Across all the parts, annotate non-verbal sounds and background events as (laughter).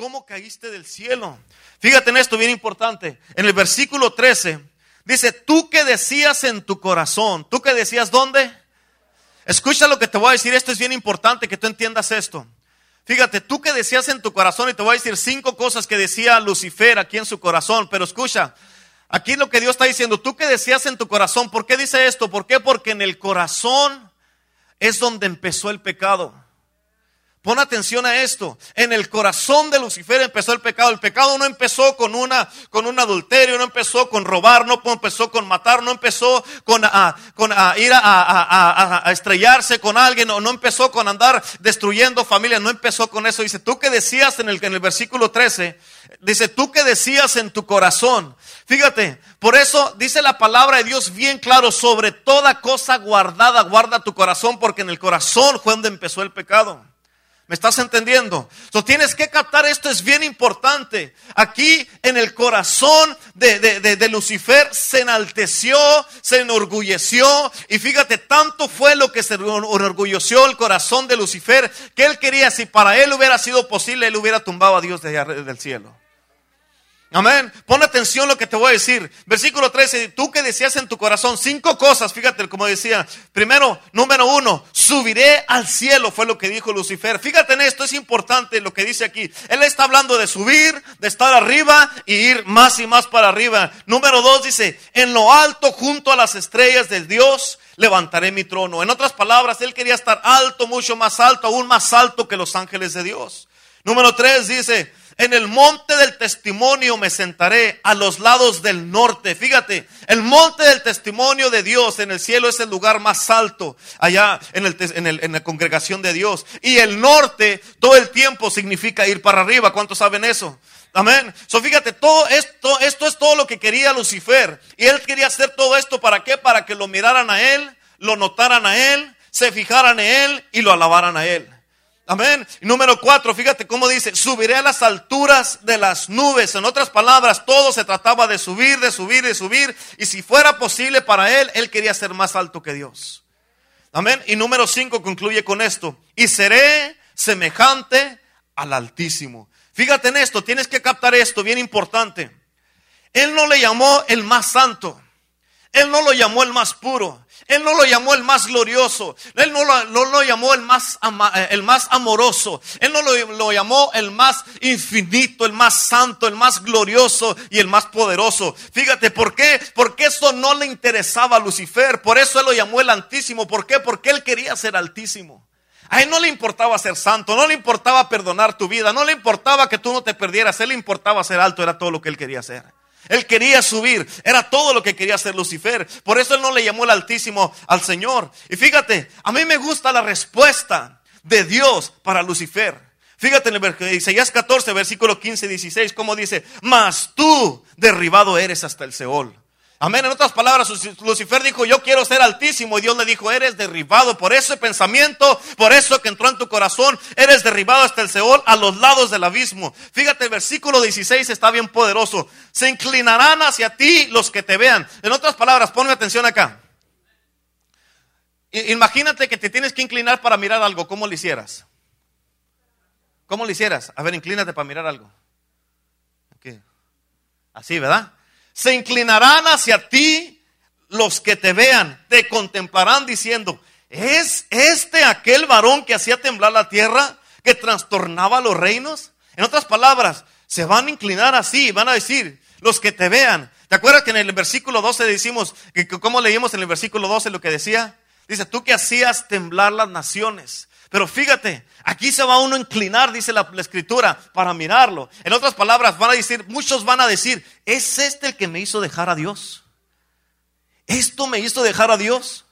cómo caíste del cielo. Fíjate en esto, bien importante. En el versículo 13 dice, tú que decías en tu corazón, tú que decías dónde. Escucha lo que te voy a decir, esto es bien importante que tú entiendas esto. Fíjate, tú que decías en tu corazón, y te voy a decir cinco cosas que decía Lucifer aquí en su corazón, pero escucha, aquí lo que Dios está diciendo, tú que decías en tu corazón, ¿por qué dice esto? ¿Por qué? Porque en el corazón es donde empezó el pecado. Pon atención a esto. En el corazón de Lucifer empezó el pecado. El pecado no empezó con una con un adulterio, no empezó con robar, no empezó con matar, no empezó con, con ir a, estrellarse con alguien, no, no empezó con andar destruyendo familias, no empezó con eso. Dice, tú que decías en el, en el versículo 13, dice, tú que decías en tu corazón. Fíjate, por eso dice la palabra de Dios bien claro, sobre toda cosa guardada, guarda tu corazón, porque en el corazón fue donde empezó el pecado. ¿Me estás entendiendo? So, tienes que captar esto, es bien importante. Aquí en el corazón de, de, Lucifer se enalteció, se enorgulleció. Y fíjate, tanto fue lo que se enorgulleció el corazón de Lucifer que él quería, si para él hubiera sido posible, él hubiera tumbado a Dios desde del cielo. Amén. Pon atención lo que te voy a decir. Versículo 13. Tú que decías en tu corazón cinco cosas. Fíjate como decía. Primero, número uno. Subiré al cielo. Fue lo que dijo Lucifer. Fíjate en esto. Es importante lo que dice aquí. Él está hablando de subir, de estar arriba y ir más y más para arriba. Número dos dice. En lo alto junto a las estrellas del Dios levantaré mi trono. En otras palabras, él quería estar alto, mucho más alto, aún más alto que los ángeles de Dios. Número tres dice, en el monte del testimonio me sentaré a los lados del norte. Fíjate, el monte del testimonio de Dios en el cielo es el lugar más alto allá en, la congregación de Dios. Y el norte todo el tiempo significa ir para arriba. ¿Cuántos saben eso? Amén. So, fíjate, todo esto, esto es todo lo que quería Lucifer. Y él quería hacer todo esto para qué? Para que lo miraran a él, lo notaran a él, se fijaran en él y lo alabaran a él. Amén. Y número cuatro, fíjate cómo dice, subiré a las alturas de las nubes. En otras palabras, todo se trataba de subir, de subir, de subir. Y si fuera posible para él, él quería ser más alto que Dios. Amén. Y número cinco concluye con esto. Y seré semejante al Altísimo. Fíjate en esto, tienes que captar esto, bien importante. Él no le llamó el más santo. Él no lo llamó el más puro. Él no lo llamó el más glorioso. Él no lo, llamó el más, eh, el más amoroso. Él no lo, llamó el más infinito, el más santo, el más glorioso y el más poderoso. Fíjate, ¿por qué? Porque eso no le interesaba a Lucifer. Por eso él lo llamó el Altísimo. ¿Por qué? Porque él quería ser Altísimo. A él no le importaba ser santo, no le importaba perdonar tu vida, no le importaba que tú no te perdieras, él le importaba ser alto, era todo lo que él quería hacer. Él quería subir. Era todo lo que quería hacer Lucifer. Por eso él no le llamó el Altísimo al Señor. Y fíjate, a mí me gusta la respuesta de Dios para Lucifer. Fíjate en el Isaías 14, versículo 15 y 16, como dice, mas tú derribado eres hasta el Seol. Amén. En otras palabras, Lucifer dijo, yo quiero ser altísimo. Y Dios le dijo, eres derribado por ese pensamiento, por eso que entró en tu corazón, eres derribado hasta el Seol, a los lados del abismo. Fíjate, el versículo 16 está bien poderoso. Se inclinarán hacia ti los que te vean. En otras palabras, ponme atención acá. Imagínate que te tienes que inclinar para mirar algo. ¿Cómo lo hicieras? ¿Cómo lo hicieras? A ver, inclínate para mirar algo. Así, ¿verdad? Se inclinarán hacia ti los que te vean, te contemplarán diciendo, ¿es este aquel varón que hacía temblar la tierra, que trastornaba los reinos? En otras palabras, se van a inclinar así, van a decir, los que te vean. ¿Te acuerdas que en el versículo 12 decimos, que como leímos en el versículo 12 lo que decía? Dice, tú que hacías temblar las naciones. Pero fíjate, aquí se va uno a inclinar, dice la, escritura, para mirarlo. En otras palabras, van a decir, muchos van a decir, ¿es este el que me hizo dejar a Dios? ¿Esto me hizo dejar a Dios?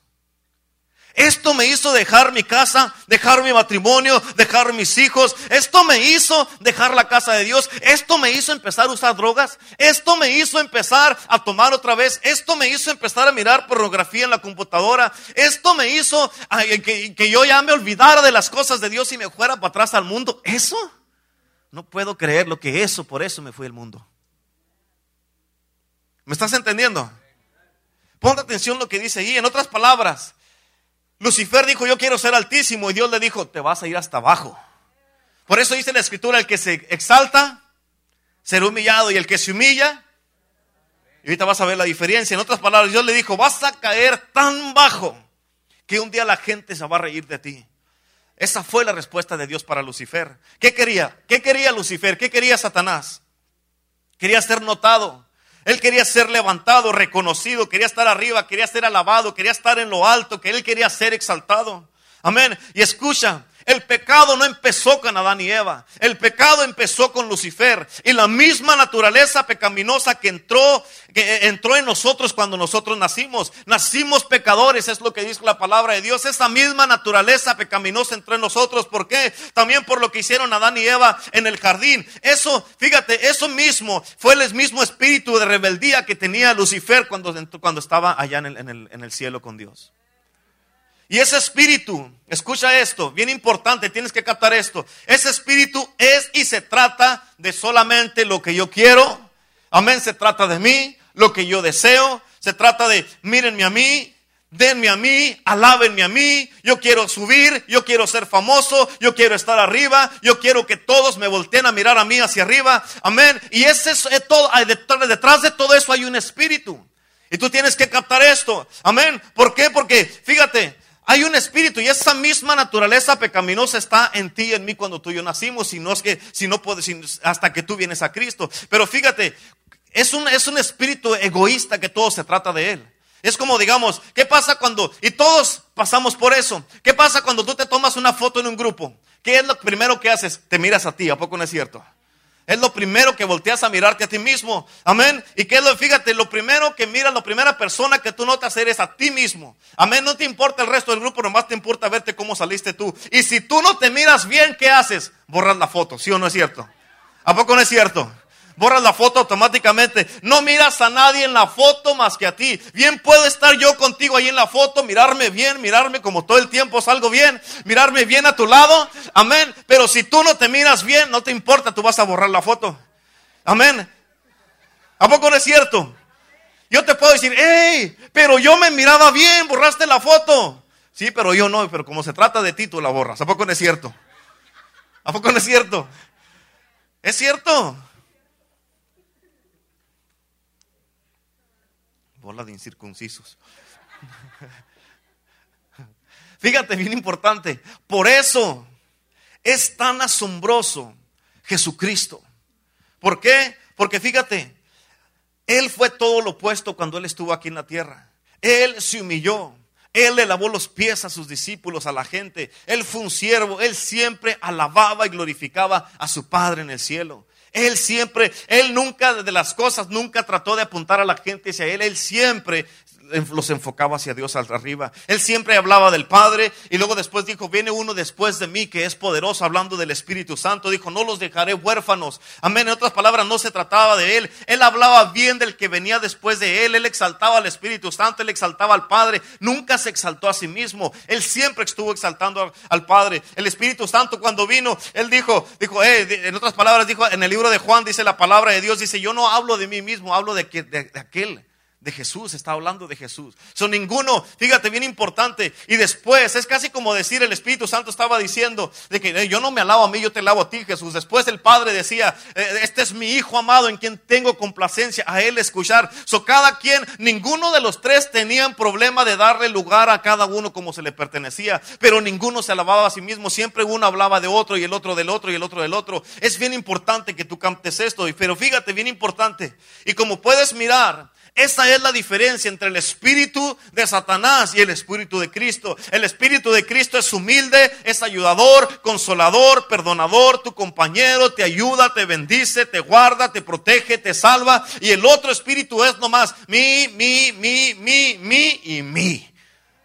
Esto me hizo dejar mi casa, dejar mi matrimonio, dejar mis hijos. Esto me hizo dejar la casa de Dios. Esto me hizo empezar a usar drogas. Esto me hizo empezar a tomar otra vez. Esto me hizo empezar a mirar pornografía en la computadora. Esto me hizo que, que yo ya me olvidara de las cosas de Dios y me fuera para atrás al mundo. ¿Eso? No puedo creer lo que eso, por eso me fui al mundo. ¿Me estás entendiendo? Ponte atención lo que dice ahí. En otras palabras, Lucifer dijo, yo quiero ser altísimo. Y Dios le dijo, te vas a ir hasta abajo. Por eso dice la escritura, el que se exalta será humillado y el que se humilla, y ahorita vas a ver la diferencia. En otras palabras, Dios le dijo, vas a caer tan bajo que un día la gente se va a reír de ti. Esa fue la respuesta de Dios para Lucifer. ¿Qué quería? ¿Qué quería Lucifer? ¿Qué quería Satanás? Quería ser notado. Él quería ser levantado, reconocido, quería estar arriba, quería ser alabado, quería estar en lo alto, que él quería ser exaltado. Amén. Y escucha, el pecado no empezó con Adán y Eva. El pecado empezó con Lucifer. Y la misma naturaleza pecaminosa que entró, que entró en nosotros cuando nosotros nacimos. Nacimos pecadores, es lo que dice la palabra de Dios. Esa misma naturaleza pecaminosa entró en nosotros. ¿Por qué? También por lo que hicieron Adán y Eva en el jardín. Eso, fíjate, eso mismo fue el mismo espíritu de rebeldía que tenía Lucifer cuando, cuando estaba allá en el, en el, en el cielo con Dios. Y ese espíritu, escucha esto, bien importante, tienes que captar esto. Ese espíritu es y se trata de solamente lo que yo quiero. Amén, se trata de mí, lo que yo deseo. Se trata de, mírenme a mí, denme a mí, alábenme a mí. Yo quiero subir, yo quiero ser famoso, yo quiero estar arriba, yo quiero que todos me volteen a mirar a mí hacia arriba. Amén. Y ese es todo, detrás de todo eso hay un espíritu. Y tú tienes que captar esto. Amén. ¿Por qué? Porque, fíjate, hay un espíritu y esa misma naturaleza pecaminosa está en ti y en mí cuando tú y yo nacimos, si no es que, si no puedes, hasta que tú vienes a Cristo. Pero fíjate, es un, es un espíritu egoísta que todo se trata de él. Es como digamos, ¿qué pasa cuando, y todos pasamos por eso, ¿qué pasa cuando tú te tomas una foto en un grupo? ¿Qué es lo primero que haces? Te miras a ti, ¿a poco no es cierto? Es lo primero que volteas a mirarte a ti mismo. Amén. Y que lo, fíjate, lo primero que miras, la primera persona que tú notas eres a ti mismo. Amén. No te importa el resto del grupo, nomás te importa verte cómo saliste tú. Y si tú no te miras bien, ¿qué haces? Borras la foto, ¿sí o no es cierto? ¿A poco no es cierto? Borras la foto automáticamente. No miras a nadie en la foto más que a ti. Bien puedo estar yo contigo ahí en la foto, mirarme bien, mirarme como todo el tiempo salgo bien, mirarme bien a tu lado. Amén. Pero si tú no te miras bien, no te importa, tú vas a borrar la foto. Amén. ¿A poco no es cierto? Yo te puedo decir, hey, pero yo me miraba bien, borraste la foto. Sí, pero yo no, pero como se trata de ti, tú la borras. ¿A poco no es cierto? ¿A poco no es cierto? Es cierto. Bola de incircuncisos. (laughs) Fíjate, bien importante. Por eso es tan asombroso Jesucristo. ¿Por qué? Porque fíjate, Él fue todo lo opuesto cuando Él estuvo aquí en la tierra. Él se humilló. Él le lavó los pies a sus discípulos, a la gente. Él fue un siervo. Él siempre alababa y glorificaba a su Padre en el cielo. Él siempre, él nunca de las cosas, nunca trató de apuntar a la gente hacia él. Él siempre los enfocaba hacia Dios arriba. Él siempre hablaba del Padre y luego después dijo, viene uno después de mí que es poderoso, hablando del Espíritu Santo. Dijo, no los dejaré huérfanos. Amén. En otras palabras, no se trataba de Él. Él hablaba bien del que venía después de Él. Él exaltaba al Espíritu Santo, Él exaltaba al Padre. Nunca se exaltó a sí mismo. Él siempre estuvo exaltando al Padre. El Espíritu Santo cuando vino, Él dijo, dijo, eh, en otras palabras, dijo, en el libro de Juan dice la palabra de Dios, dice, yo no hablo de mí mismo, hablo de, que, de aquel de Jesús, está hablando de Jesús. Son ninguno, fíjate, bien importante. Y después, es casi como decir, el Espíritu Santo estaba diciendo, de que yo no me alabo a mí, yo te alabo a ti, Jesús. Después el Padre decía, eh, este es mi Hijo amado en quien tengo complacencia, a Él escuchar. So cada quien, ninguno de los tres tenían problema de darle lugar a cada uno como se le pertenecía, pero ninguno se alababa a sí mismo, siempre uno hablaba de otro y el otro del otro y el otro del otro. Es bien importante que tú cantes esto, pero fíjate, bien importante. Y como puedes mirar, esa es la diferencia entre el espíritu de Satanás y el espíritu de Cristo. El espíritu de Cristo es humilde, es ayudador, consolador, perdonador, tu compañero, te ayuda, te bendice, te guarda, te protege, te salva. Y el otro espíritu es nomás mi, mi, mi, mi, mi y mi.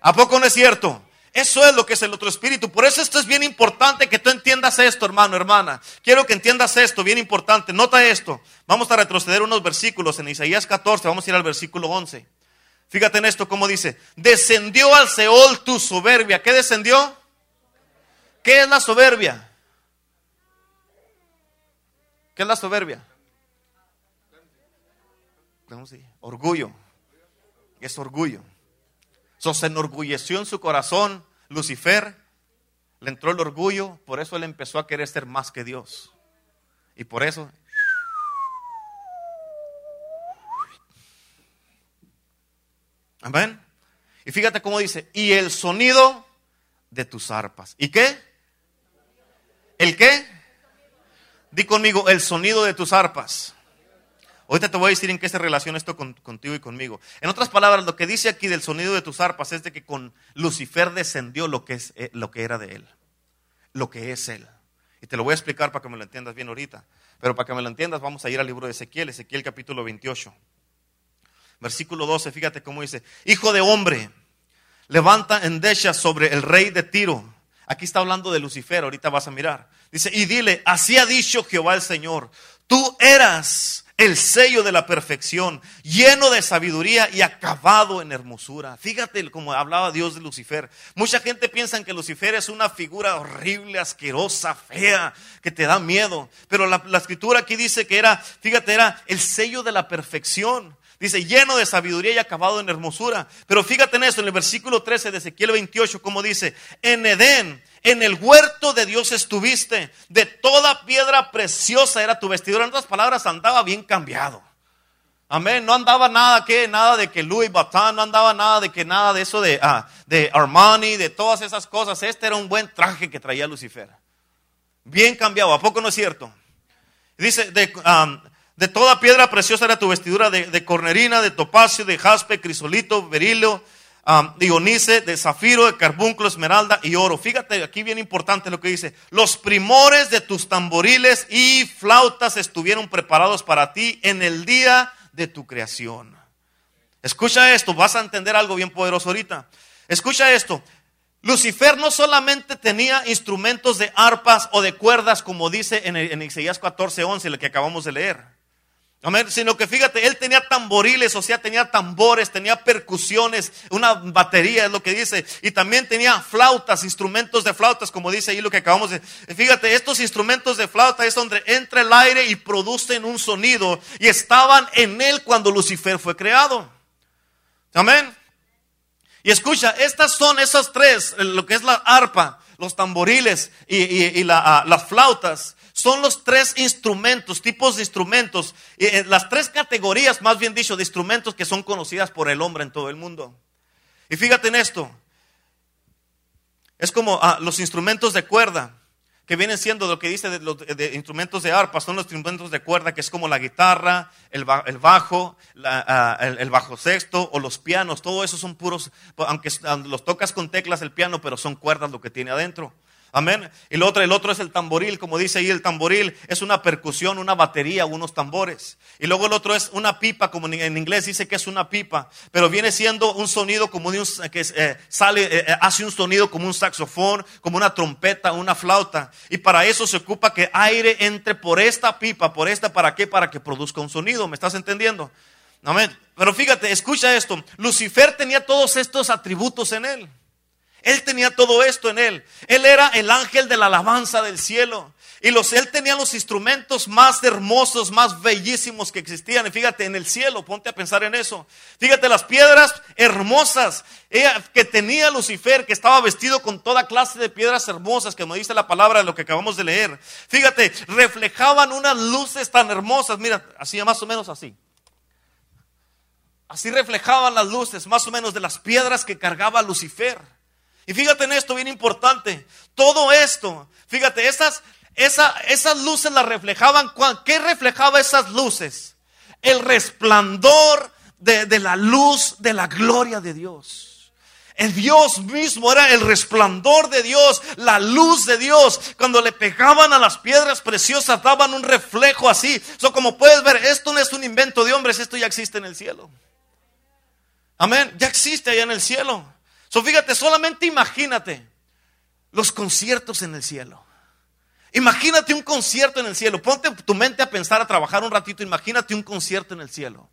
¿A poco no es cierto? Eso es lo que es el otro espíritu. Por eso esto es bien importante que tú entiendas esto, hermano, hermana. Quiero que entiendas esto, bien importante. Nota esto. Vamos a retroceder unos versículos en Isaías 14. Vamos a ir al versículo 11. Fíjate en esto, como dice. Descendió al Seol tu soberbia. ¿Qué descendió? ¿Qué es la soberbia? ¿Qué es la soberbia? Orgullo. Es orgullo se enorgulleció en su corazón Lucifer. le entró el orgullo, por eso él empezó a querer ser más que Dios. Y por eso... Amén. Y fíjate cómo dice, y el sonido de tus arpas. ¿Y qué? ¿El qué? Di conmigo, el sonido de tus arpas. Ahorita te voy a decir en qué se relaciona esto contigo y conmigo. En otras palabras, lo que dice aquí del sonido de tus arpas es de que con Lucifer descendió lo que, es, eh, lo que era de él, lo que es él. Y te lo voy a explicar para que me lo entiendas bien ahorita. Pero para que me lo entiendas, vamos a ir al libro de Ezequiel, Ezequiel capítulo 28. Versículo 12, fíjate cómo dice, Hijo de hombre, levanta endechas sobre el rey de Tiro. Aquí está hablando de Lucifer, ahorita vas a mirar. Dice, y dile, así ha dicho Jehová el Señor, tú eras el sello de la perfección, lleno de sabiduría y acabado en hermosura. Fíjate como hablaba Dios de Lucifer. Mucha gente piensa que Lucifer es una figura horrible, asquerosa, fea, que te da miedo. Pero la, la escritura aquí dice que era, fíjate, era el sello de la perfección. Dice, lleno de sabiduría y acabado en hermosura. Pero fíjate en esto, en el versículo 13 de Ezequiel 28, como dice, en Edén en el huerto de Dios estuviste. De toda piedra preciosa era tu vestidura. En otras palabras, andaba bien cambiado. Amén. No andaba nada que, nada de que Louis Vuitton, no andaba nada de que nada de eso de, ah, de Armani, de todas esas cosas. Este era un buen traje que traía Lucifer. Bien cambiado. ¿A poco no es cierto? Dice, de, de toda piedra preciosa era tu vestidura, de, de cornerina, de topacio, de jaspe, crisolito, berilo, um, Dionice, de zafiro, de carbunclo, esmeralda y oro. Fíjate, aquí bien importante lo que dice. Los primores de tus tamboriles y flautas estuvieron preparados para ti en el día de tu creación. Escucha esto, vas a entender algo bien poderoso ahorita. Escucha esto. Lucifer no solamente tenía instrumentos de arpas o de cuerdas, como dice en, Isaías 14, 11, lo que acabamos de leer. Amén. Sino que fíjate, él tenía tamboriles, o sea, tenía tambores, tenía percusiones, una batería es lo que dice. Y también tenía flautas, instrumentos de flautas, como dice ahí lo que acabamos de. Fíjate, estos instrumentos de flauta es donde entra el aire y producen un sonido. Y estaban en él cuando Lucifer fue creado. Amén. Y escucha, estas son esas tres, lo que es la arpa, los tamboriles y, ah, las flautas son los tres instrumentos, tipos de instrumentos, eh, las tres categorías, más bien dicho, de instrumentos que son conocidas por el hombre en todo el mundo. Y fíjate en esto, es como ah, los instrumentos de cuerda, que vienen siendo lo que dice de los instrumentos de arpa, son los instrumentos de cuerda, que es como la guitarra, el, bajo, ah, el, bajo sexto o los pianos, todo eso son puros, aunque los tocas con teclas el piano, pero son cuerdas lo que tiene adentro. Amén. Y el otro, el otro es el tamboril, como dice ahí el tamboril, es una percusión, una batería, unos tambores. Y luego el otro es una pipa, como en inglés dice que es una pipa, pero viene siendo un sonido como de un, que eh, sale, eh, eh, hace un sonido como un saxofón, como una trompeta, una flauta. Y para eso se ocupa que aire entre por esta pipa, por esta, ¿para qué? Para que produzca un sonido. ¿Me estás entendiendo? Amén. Pero fíjate, escucha esto. Lucifer tenía todos estos atributos en él. Él tenía todo esto en él. Él era el ángel de la alabanza del cielo. Y los, él tenía los instrumentos más hermosos, más bellísimos que existían. Y fíjate, en el cielo, ponte a pensar en eso. Fíjate las piedras hermosas que tenía Lucifer, que estaba vestido con toda clase de piedras hermosas, que me dice la palabra de lo que acabamos de leer. Fíjate, reflejaban unas luces tan hermosas. Mira, así más o menos así. Así reflejaban las luces, más o menos de las piedras que cargaba Lucifer. Y fíjate en esto, bien importante. Todo esto, fíjate, esas, esas luces las reflejaban. ¿Qué reflejaba esas luces? El resplandor de, de la luz de la gloria de Dios. El Dios mismo era el resplandor de Dios, la luz de Dios. Cuando le pegaban a las piedras preciosas, daban un reflejo así. So, como puedes ver, esto no es un invento de hombres, esto ya existe en el cielo. Amén, ya existe allá en el cielo. So, fíjate, solamente imagínate los conciertos en el cielo. Imagínate un concierto en el cielo. Ponte tu mente a pensar, a trabajar un ratito. Imagínate un concierto en el cielo.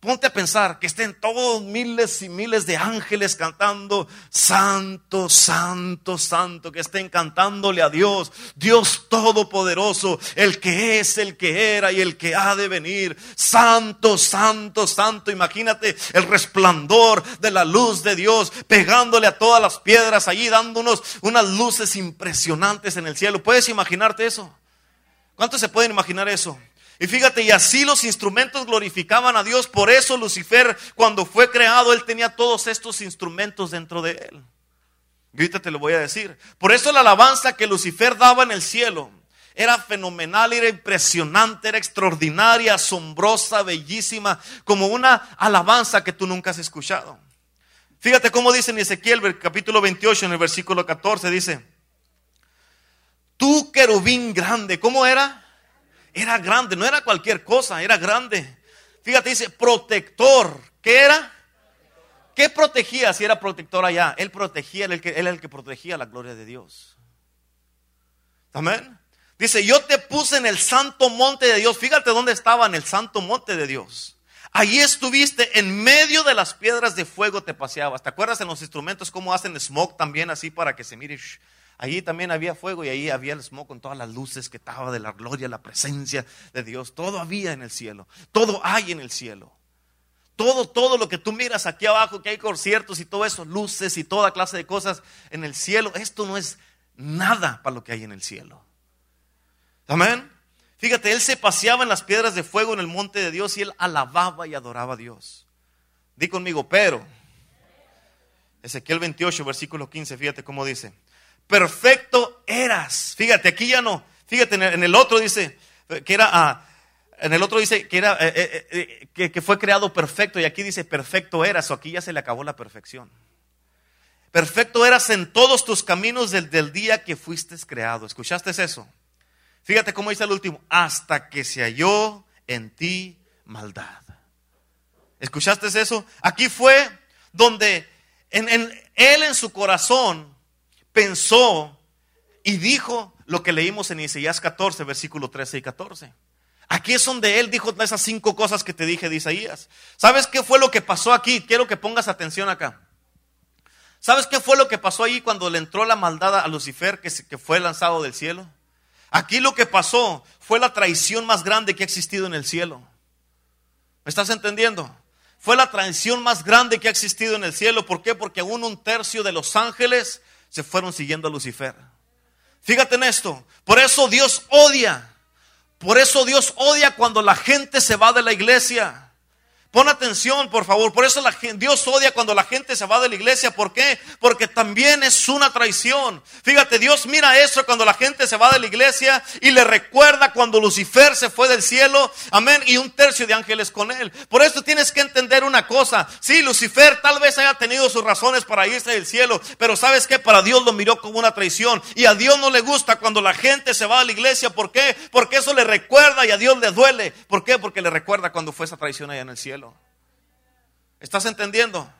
Ponte a pensar que estén todos miles y miles de ángeles cantando, Santo, Santo, Santo, que estén cantándole a Dios, Dios Todopoderoso, el que es, el que era y el que ha de venir. Santo, Santo, Santo. Imagínate el resplandor de la luz de Dios pegándole a todas las piedras allí, dándonos unas luces impresionantes en el cielo. ¿Puedes imaginarte eso? ¿Cuántos se pueden imaginar eso? Y fíjate, y así los instrumentos glorificaban a Dios. Por eso Lucifer, cuando fue creado, él tenía todos estos instrumentos dentro de él. Y ahorita te lo voy a decir. Por eso la alabanza que Lucifer daba en el cielo era fenomenal, era impresionante, era extraordinaria, asombrosa, bellísima, como una alabanza que tú nunca has escuchado. Fíjate cómo dice en Ezequiel, capítulo 28, en el versículo 14, dice, tú querubín grande, ¿cómo era? Era grande, no era cualquier cosa, era grande. Fíjate, dice protector. ¿Qué era? ¿Qué protegía si era protector allá? Él protegía, él, él era el que protegía la gloria de Dios. Amén. Dice, yo te puse en el santo monte de Dios. Fíjate dónde estaba en el santo monte de Dios. Allí estuviste en medio de las piedras de fuego te paseabas. ¿Te acuerdas en los instrumentos cómo hacen smoke también así para que se mire? Allí también había fuego y ahí había el smoke con todas las luces que estaba de la gloria, la presencia de Dios. Todo había en el cielo. Todo hay en el cielo. Todo, todo lo que tú miras aquí abajo, que hay conciertos y todo eso, luces y toda clase de cosas en el cielo, esto no es nada para lo que hay en el cielo. Amén. Fíjate, él se paseaba en las piedras de fuego en el monte de Dios y él alababa y adoraba a Dios. Di conmigo, pero. Ezequiel 28, versículo 15, fíjate cómo dice perfecto eras. Fíjate, aquí ya no. Fíjate, en el otro dice que era, ah, en el otro dice que era, eh, eh, eh, que, fue creado perfecto y aquí dice perfecto eras, o aquí ya se le acabó la perfección. Perfecto eras en todos tus caminos del, del día que fuiste creado. ¿Escuchaste eso? Fíjate cómo dice el último, hasta que se halló en ti maldad. ¿Escuchaste eso? Aquí fue donde en, él en su corazón pensó y dijo lo que leímos en Isaías 14, versículo 13 y 14. Aquí es donde él dijo esas cinco cosas que te dije de Isaías. ¿Sabes qué fue lo que pasó aquí? Quiero que pongas atención acá. ¿Sabes qué fue lo que pasó ahí cuando le entró la maldad a Lucifer que, que fue lanzado del cielo? Aquí lo que pasó fue la traición más grande que ha existido en el cielo. ¿Me estás entendiendo? Fue la traición más grande que ha existido en el cielo. ¿Por qué? Porque aún un tercio de los ángeles se fueron siguiendo a Lucifer. Fíjate en esto. Por eso Dios odia. Por eso Dios odia cuando la gente se va de la iglesia. Pon atención, por favor. Por eso Dios odia cuando la gente se va de la iglesia. ¿Por qué? Porque también es una traición. Fíjate, Dios mira eso cuando la gente se va de la iglesia y le recuerda cuando Lucifer se fue del cielo. Amén. Y un tercio de ángeles con él. Por eso tienes que entender una cosa. Sí, Lucifer tal vez haya tenido sus razones para irse del cielo. Pero sabes que para Dios lo miró como una traición. Y a Dios no le gusta cuando la gente se va de la iglesia. ¿Por qué? Porque eso le recuerda y a Dios le duele. ¿Por qué? Porque le recuerda cuando fue esa traición allá en el cielo. ¿Estás entendiendo?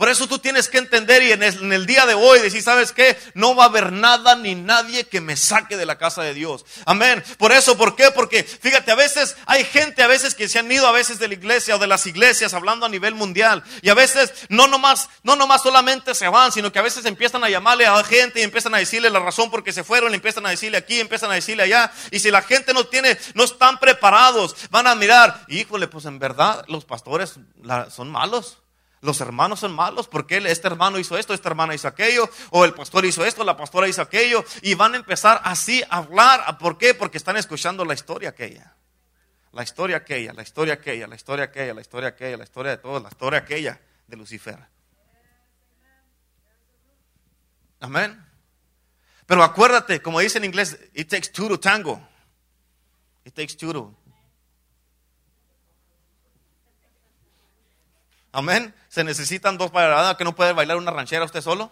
Por eso tú tienes que entender y en el, día de hoy decir, ¿sabes qué? No va a haber nada ni nadie que me saque de la casa de Dios. Amén. Por eso, ¿por qué? Porque fíjate, a veces hay gente, a veces que se han ido a veces de la iglesia o de las iglesias hablando a nivel mundial. Y a veces no nomás, no nomás solamente se van, sino que a veces empiezan a llamarle a gente y empiezan a decirle la razón por qué se fueron, empiezan a decirle aquí, empiezan a decirle allá. Y si la gente no tiene, no están preparados, van a mirar, híjole, pues en verdad los pastores son malos. Los hermanos son malos porque este hermano hizo esto, esta hermana hizo aquello, o el pastor hizo esto, la pastora hizo aquello, y van a empezar así a hablar. ¿Por qué? Porque están escuchando la historia aquella. La historia aquella, la historia aquella, la historia aquella, la historia aquella, la historia de todos, la historia aquella de Lucifer. Amén. Pero acuérdate, como dice en inglés, it takes two to tango. It takes two to Amén. Se necesitan dos para que no puede bailar una ranchera usted solo.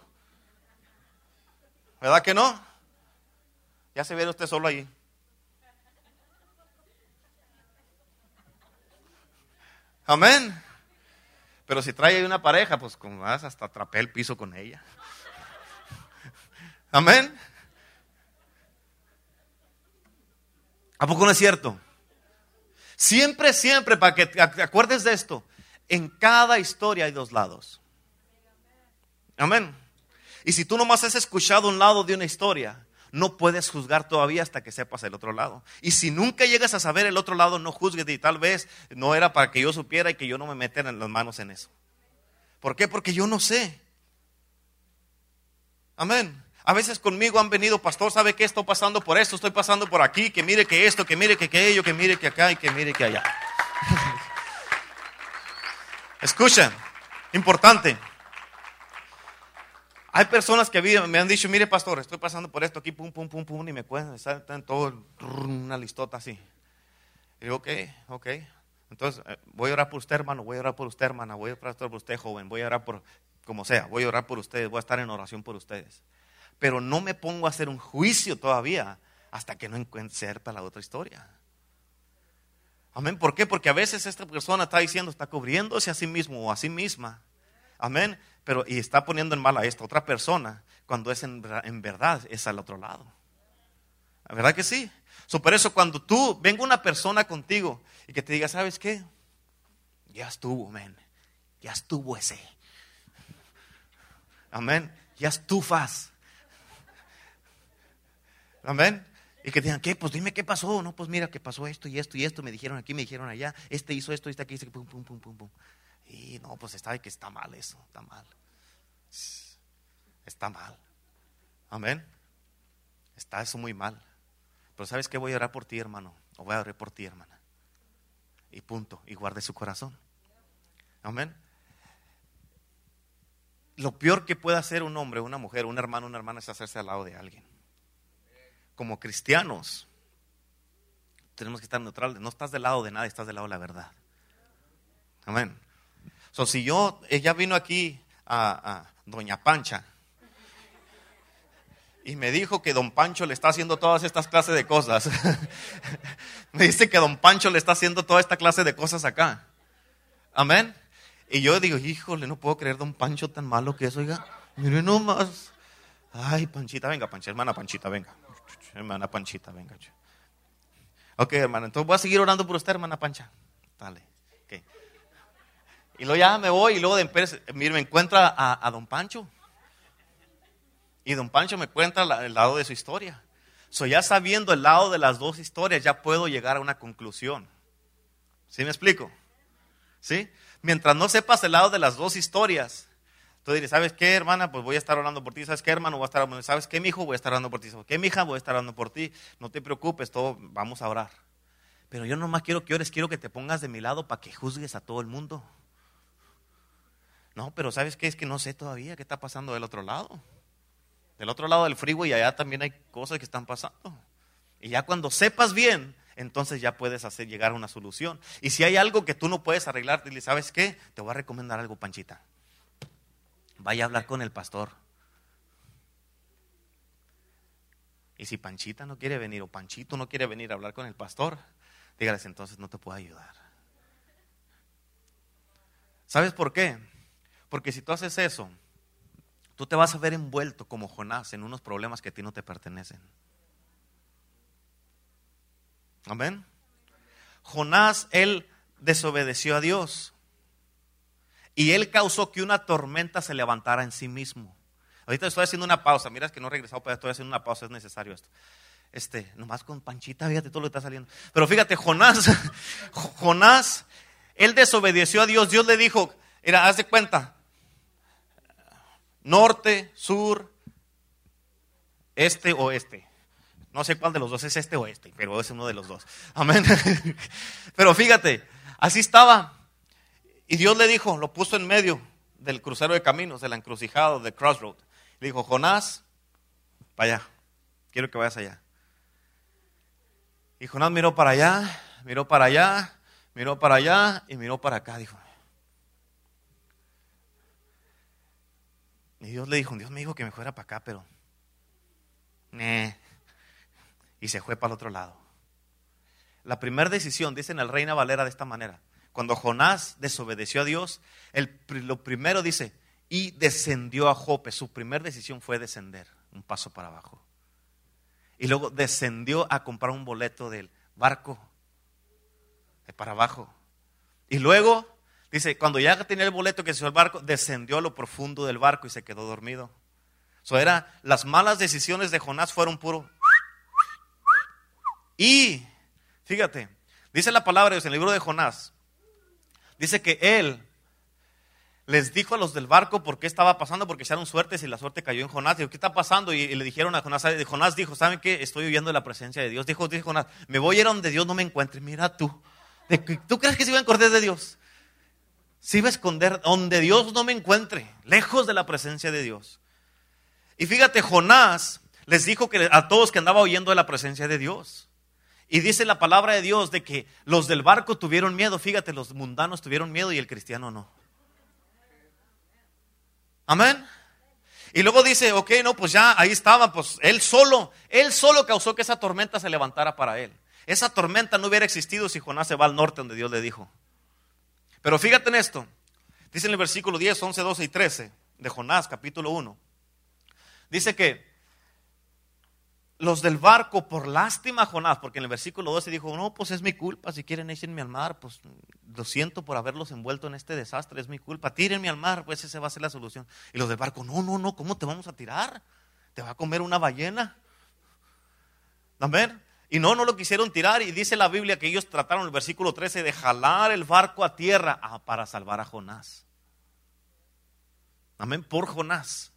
¿Verdad que no? Ya se ve usted solo ahí. Amén. Pero si trae una pareja, pues como vas hasta atrapé el piso con ella. Amén. ¿A poco no es cierto? Siempre, siempre, para que te acuerdes de esto, en cada historia hay dos lados. Amén. Y si tú nomás has escuchado un lado de una historia, no puedes juzgar todavía hasta que sepas el otro lado. Y si nunca llegas a saber el otro lado, no juzgues y tal vez no era para que yo supiera y que yo no me metiera las manos en eso. ¿Por qué? Porque yo no sé. Amén. A veces conmigo han venido, pastor, ¿sabe qué? Estoy pasando por esto, estoy pasando por aquí, que mire que esto, que mire que aquello, que mire que acá y que mire que allá. (laughs) Escuchen, importante. Hay personas que me han dicho, mire pastor, estoy pasando por esto aquí, pum, pum, pum, pum, y me cuentan, están todo una listota así. Y digo, ok, ok. Entonces, eh, voy a orar por usted, hermano, voy a orar por usted, hermana, voy a orar por usted, joven, voy a orar por, como sea, voy a orar por ustedes, voy a estar en oración por ustedes. Pero no me pongo a hacer un juicio todavía hasta que no encuentre la otra historia. Amén. ¿Por qué? Porque a veces esta persona está diciendo, está cubriéndose a sí mismo o a sí misma. Amén. Pero, y está poniendo en mal a esta otra persona cuando es en, verdad es al otro lado. ¿Verdad que sí? So, por eso cuando tú venga una persona contigo y que te diga, ¿sabes qué? Ya estuvo, amén. Ya estuvo ese. Amén. Ya estufas. Amén. Y que digan, ¿qué? Pues dime qué pasó. No, pues mira que pasó esto y esto y esto. Me dijeron aquí, me dijeron allá. Este hizo esto, este aquí, este, pum, pum, pum, pum, pum. Y no, pues está que está mal eso, está mal. Está mal. Amén. Está eso muy mal. Pero ¿sabes qué? Voy a orar por ti, hermano. O voy a orar por ti, hermana. Y punto. Y guarde su corazón. Amén. Lo peor que puede hacer un hombre, una mujer, un hermano, una hermana es hacerse al lado de alguien. Como cristianos, tenemos que estar neutrales. No estás del lado de nada, estás del lado de la verdad. Amén. So, si yo, ella vino aquí a, Doña Pancha y me dijo que Don Pancho le está haciendo todas estas clases de cosas. (laughs) me dice que Don Pancho le está haciendo toda esta clase de cosas acá. Amén. Y yo digo, híjole, no puedo creer Don Pancho tan malo que es, oiga. Mire nomás. Ay, Panchita, venga, Pancha, hermana Panchita, venga. Hermana Panchita, venga. Ok, hermana, entonces voy a seguir orando por usted, hermana Pancha. Dale. Okay. Y luego ya me voy y luego de mire, me encuentro a, don Pancho. Y don Pancho me cuenta el lado de su historia. So ya sabiendo el lado de las dos historias, ya puedo llegar a una conclusión. ¿Sí me explico? ¿Sí? Mientras no sepas el lado de las dos historias, tú dices, ¿sabes qué, hermana? Pues voy a estar orando por ti. ¿Sabes qué, hermano? Voy a estar orando. ¿Sabes qué, mi hijo? Voy a estar orando por ti. ¿Sabes qué, mi hija? Voy a estar orando por ti. No te preocupes, todo, vamos a orar. Pero yo no más quiero que ores, quiero que te pongas de mi lado para que juzgues a todo el mundo. No, pero ¿sabes qué? Es que no sé todavía qué está pasando del otro lado. Del otro lado del freeway allá también hay cosas que están pasando. Y ya cuando sepas bien, entonces ya puedes hacer llegar una solución. Y si hay algo que tú no puedes arreglar, dile, ¿sabes qué? Te voy a recomendar algo, Panchita. Vaya a hablar con el pastor. Y si Panchita no quiere venir o Panchito no quiere venir a hablar con el pastor, dígales entonces no te puedo ayudar. ¿Sabes por qué? Porque si tú haces eso, tú te vas a ver envuelto como Jonás en unos problemas que a ti no te pertenecen. Amén. Jonás, él desobedeció a Dios. Y él causó que una tormenta se levantara en sí mismo. Ahorita estoy haciendo una pausa. Mira que no he regresado, pero estoy haciendo una pausa. Es necesario esto. Este, nomás con Panchita, fíjate todo lo que está saliendo. Pero fíjate, Jonás, (laughs) Jonás, él desobedeció a Dios. Dios le dijo, mira, haz de cuenta, norte, sur, este, o este. No sé cuál de los dos es este o este, pero es uno de los dos. Amén. (laughs) Pero fíjate, así estaba. Y Dios le dijo, lo puso en medio del crucero de caminos, de la encrucijada, de crossroad. Le dijo, Jonás, para allá, quiero que vayas allá. Y Jonás miró para allá, miró para allá, miró para allá y miró para acá. Dijo, Y Dios le dijo, Dios me dijo que me fuera para acá, pero... Y se fue para el otro lado. La primera decisión, dicen el Reina Valera de esta manera, cuando Jonás desobedeció a Dios, el, lo primero dice, y descendió a Jope. Su primera decisión fue descender, un paso para abajo. Y luego descendió a comprar un boleto del barco. para abajo. Y luego, dice, cuando ya tenía el boleto que se el barco, descendió a lo profundo del barco y se quedó dormido. Eso era, las malas decisiones de Jonás fueron puro. Y, fíjate, dice la palabra de Dios en el libro de Jonás, dice que él les dijo a los del barco por qué estaba pasando, porque echaron suertes y la suerte cayó en Jonás. Dijo, ¿qué está pasando? Y, le dijeron a Jonás, Jonás dijo, ¿saben qué? Estoy huyendo de la presencia de Dios. Dijo, dijo Jonás, me voy a ir a donde Dios no me encuentre. Mira tú, ¿tú crees que se iba a esconder de Dios? Se iba a esconder donde Dios no me encuentre, lejos de la presencia de Dios. Y fíjate, Jonás les dijo que a todos que andaba huyendo de la presencia de Dios. Y dice la palabra de Dios de que los del barco tuvieron miedo. Fíjate, los mundanos tuvieron miedo y el cristiano no. Amén. Y luego dice, ok, no, pues ya ahí estaba, pues él solo, él solo causó que esa tormenta se levantara para él. Esa tormenta no hubiera existido si Jonás se va al norte donde Dios le dijo. Pero fíjate en esto, dice en el versículo 10, 11, 12 y 13 de Jonás, capítulo 1. Dice que los del barco, por lástima a Jonás, porque en el versículo 12 dijo, no, pues es mi culpa, si quieren échenme al mar, pues lo siento por haberlos envuelto en este desastre, es mi culpa, tírenme al mar, pues esa va a ser la solución. Y los del barco, no, no, no, ¿cómo te vamos a tirar? Te va a comer una ballena. Amén. Y no, no lo quisieron tirar. Y dice la Biblia que ellos trataron el versículo 13 de jalar el barco a tierra ah, para salvar a Jonás. Amén, por Jonás.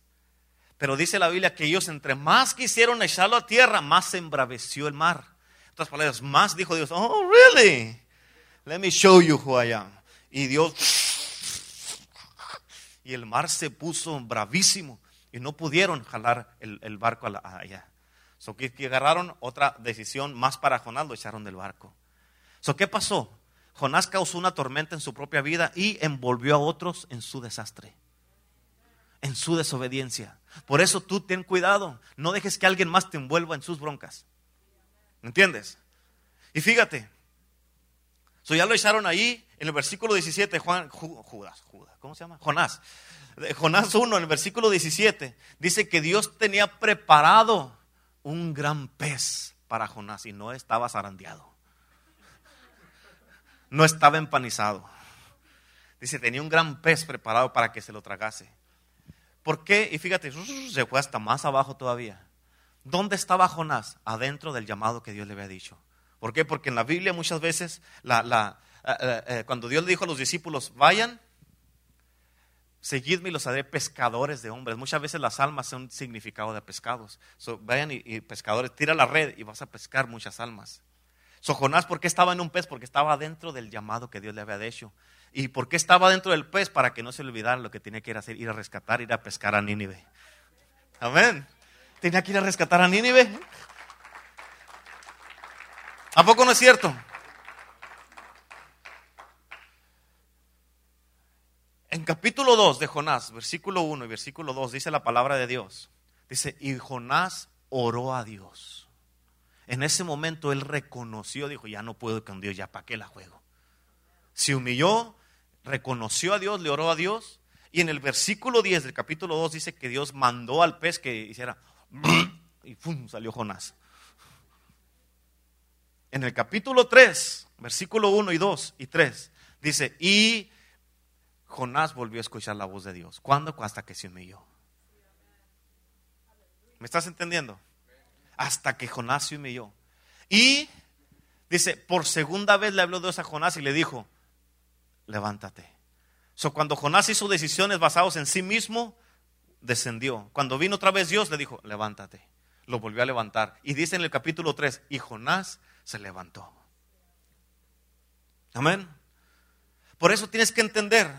Pero dice la Biblia que ellos entre más quisieron echarlo a tierra, más se embraveció el mar. En otras palabras, más dijo Dios, oh, really? Let me show you who I am. Y Dios, y el mar se puso bravísimo y no pudieron jalar el, barco allá. So que, que, agarraron otra decisión más para Jonás, lo echaron del barco. So, ¿Qué pasó? Jonás causó una tormenta en su propia vida y envolvió a otros en su desastre en su desobediencia. Por eso tú ten cuidado, no dejes que alguien más te envuelva en sus broncas. ¿Me entiendes? Y fíjate, so ya lo echaron ahí en el versículo 17, Juan, Judas, Judas, ¿cómo se llama? Jonás. Jonás 1, en el versículo 17, dice que Dios tenía preparado un gran pez para Jonás y no estaba zarandeado. No estaba empanizado. Dice, tenía un gran pez preparado para que se lo tragase. ¿Por qué? Y fíjate, se fue hasta más abajo todavía. ¿Dónde estaba Jonás? Adentro del llamado que Dios le había dicho. ¿Por qué? Porque en la Biblia muchas veces, eh, eh, eh, cuando Dios le dijo a los discípulos, vayan, seguidme y los haré pescadores de hombres. Muchas veces las almas son significado de pescados. vayan y, pescadores, tira la red y vas a pescar muchas almas. So, Jonás, ¿por qué estaba en un pez? Porque estaba dentro del llamado que Dios le había dicho. ¿Y por qué estaba dentro del pez? Para que no se olvidara lo que tenía que ir a hacer, ir a rescatar, ir a pescar a Nínive. Amén. Tenía que ir a rescatar a Nínive. ¿A poco no es cierto? En capítulo 2 de Jonás, versículo 1 y versículo 2, dice la palabra de Dios. Dice, y Jonás oró a Dios. En ese momento él reconoció, dijo, ya no puedo con Dios, ya para qué la juego. Se humilló, reconoció a Dios, le oró a Dios. Y en el versículo 10 del capítulo 2 dice que Dios mandó al pez que hiciera (clears throat) y salió Jonás. En el capítulo 3, versículo 1 y 2 y 3, dice, y Jonás volvió a escuchar la voz de Dios. ¿Cuándo? Hasta que se humilló. ¿Me estás entendiendo? Hasta que Jonás se humilló. Y dice, por segunda vez le habló Dios a Jonás y le dijo, levántate. So, cuando Jonás hizo decisiones basadas en sí mismo, descendió. Cuando vino otra vez Dios, le dijo, levántate. Lo volvió a levantar. Y dice en el capítulo 3, y Jonás se levantó. Amén. Por eso tienes que entender,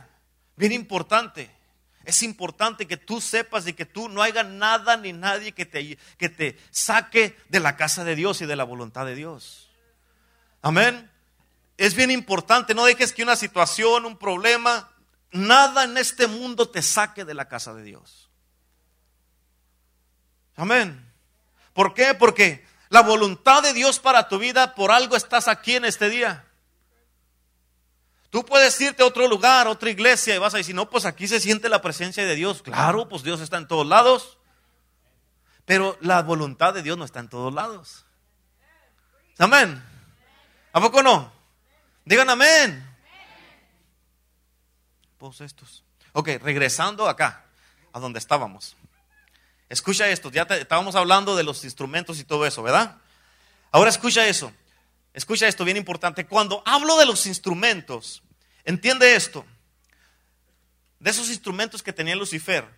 bien importante, es importante que tú sepas y que tú no haya nada ni nadie que te, que te saque de la casa de Dios y de la voluntad de Dios. Amén es bien importante, no dejes que una situación, un problema, nada en este mundo te saque de la casa de Dios. Amén. ¿Por qué? Porque la voluntad de Dios para tu vida, por algo estás aquí en este día. Tú puedes irte a otro lugar, a otra iglesia, y vas a decir, no, pues aquí se siente la presencia de Dios. Claro, pues Dios está en todos lados. Pero la voluntad de Dios no está en todos lados. Amén. ¿A poco no? Digan amén. Pues estos. Ok, regresando acá, a donde estábamos. Escucha esto, ya estábamos hablando de los instrumentos y todo eso, ¿verdad? Ahora escucha eso. Escucha esto, bien importante. Cuando hablo de los instrumentos, entiende esto. De esos instrumentos que tenía Lucifer,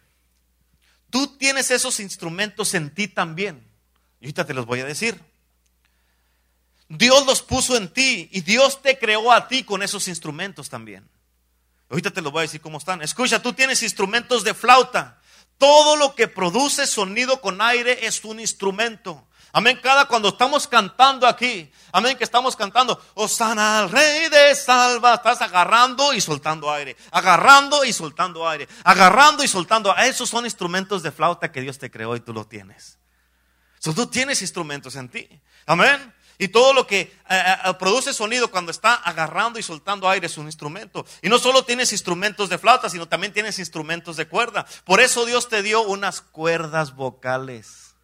tú tienes esos instrumentos en ti también. Y ahorita te los voy a decir. Dios los puso en ti y Dios te creó a ti con esos instrumentos también. Ahorita te los voy a decir cómo están. Escucha, tú tienes instrumentos de flauta. Todo lo que produce sonido con aire es un instrumento. Amén. Cada cuando estamos cantando aquí, amén, que estamos cantando, Osana al Rey de Salva, estás agarrando y soltando aire, agarrando y soltando aire, agarrando y soltando. Esos son instrumentos de flauta que Dios te creó y tú los tienes. Tú tienes instrumentos en ti. Amén. Y todo lo que eh, eh, produce sonido cuando está agarrando y soltando aire es un instrumento. Y no solo tienes instrumentos de flauta, sino también tienes instrumentos de cuerda. Por eso Dios te dio unas cuerdas vocales.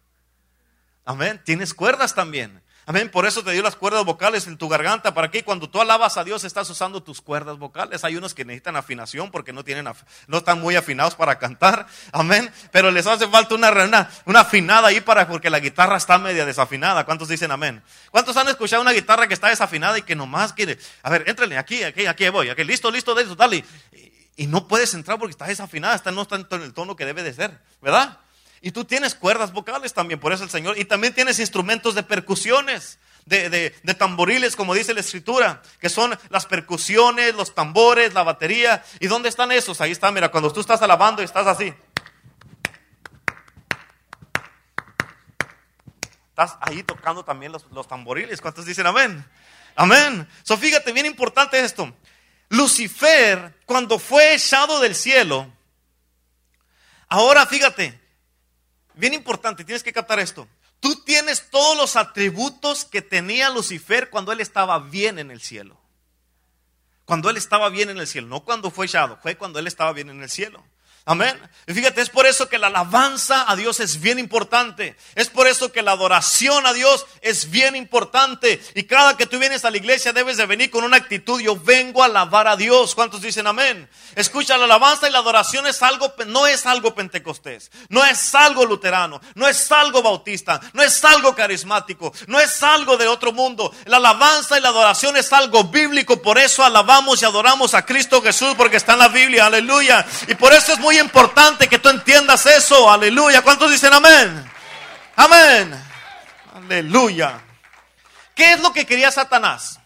Amén. Tienes cuerdas también. Amén. Por eso te dio las cuerdas vocales en tu garganta. ¿Para que Cuando tú alabas a Dios estás usando tus cuerdas vocales. Hay unos que necesitan afinación porque no, tienen, no están muy afinados para cantar. Amén. Pero les hace falta una, una, una, afinada ahí para, porque la guitarra está media desafinada. ¿Cuántos dicen amén? ¿Cuántos han escuchado una guitarra que está desafinada y que nomás quiere? A ver, éntrale aquí, aquí, aquí voy. Aquí, listo, listo, eso, dale. Y, y no puedes entrar porque está desafinada. Está, no está en el tono que debe de ser. ¿Verdad? Y tú tienes cuerdas vocales también, por eso el Señor. Y también tienes instrumentos de percusiones, de, de, tamboriles, como dice la Escritura, que son las percusiones, los tambores, la batería. ¿Y dónde están esos? Ahí está, mira, cuando tú estás alabando y estás así. Estás ahí tocando también los, los tamboriles. ¿Cuántos dicen amén? Amén. So fíjate, bien importante esto. Lucifer, cuando fue echado del cielo, ahora fíjate, bien importante, tienes que captar esto. Tú tienes todos los atributos que tenía Lucifer cuando él estaba bien en el cielo. Cuando él estaba bien en el cielo, no cuando fue echado, fue cuando él estaba bien en el cielo. Amén. Y fíjate, es por eso que la alabanza a Dios es bien importante. Es por eso que la adoración a Dios es bien importante. Y cada que tú vienes a la iglesia debes de venir con una actitud, yo vengo a alabar a Dios. ¿Cuántos dicen amén? Escucha, la alabanza y la adoración es algo, no es algo pentecostés, no es algo luterano, no es algo bautista, no es algo carismático, no es algo de otro mundo. La alabanza y la adoración es algo bíblico. Por eso alabamos y adoramos a Cristo Jesús porque está en la Biblia. Aleluya. Y por eso es muy importante que tú entiendas eso. Aleluya. ¿Cuántos dicen amén? Amén. Aleluya. ¿Qué es lo que quería Satanás?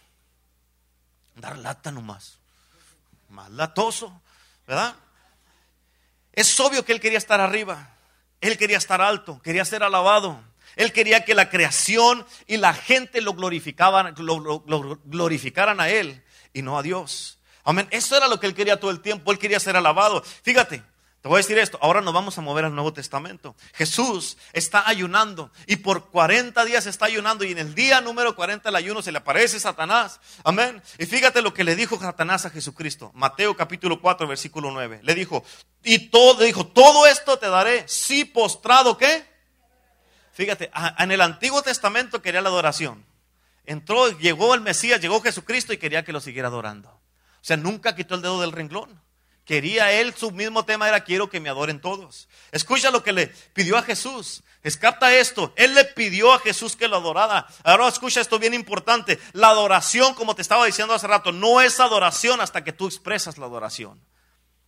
Dar lata nomás. Más latoso, ¿verdad? Es obvio que él quería estar arriba. Él quería estar alto, quería ser alabado. Él quería que la creación y la gente lo glorificaban, lo glorificaran a él y no a Dios. Amén. Eso era lo que él quería todo el tiempo. Él quería ser alabado. Fíjate, te voy a decir esto, ahora nos vamos a mover al Nuevo Testamento. Jesús está ayunando y por 40 días está ayunando y en el día número 40 del ayuno se le aparece Satanás. Amén. Y fíjate lo que le dijo Satanás a Jesucristo. Mateo capítulo 4 versículo 9. Le dijo, y todo, dijo, todo esto te daré si postrado qué. Fíjate, en el Antiguo Testamento quería la adoración. Entró, llegó el Mesías, llegó Jesucristo y quería que lo siguiera adorando. O sea, nunca quitó el dedo del renglón. Quería él, su mismo tema era quiero que me adoren todos. Escucha lo que le pidió a Jesús. Escapta esto. Él le pidió a Jesús que lo adorara. Ahora escucha esto bien importante. La adoración, como te estaba diciendo hace rato, no es adoración hasta que tú expresas la adoración.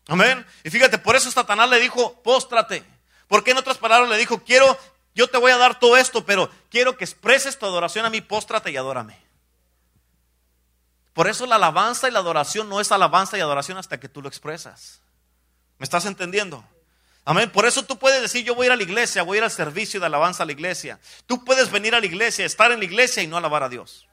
Amén. Y fíjate, por eso Satanás le dijo, póstrate. Porque en otras palabras le dijo, quiero, yo te voy a dar todo esto, pero quiero que expreses tu adoración a mí, póstrate y adórame. Por eso la alabanza y la adoración no es alabanza y adoración hasta que tú lo expresas. ¿Me estás entendiendo? Amén. Por eso tú puedes decir, yo voy a ir a la iglesia, voy a ir al servicio de alabanza a la iglesia. Tú puedes venir a la iglesia, estar en la iglesia y no alabar a Dios.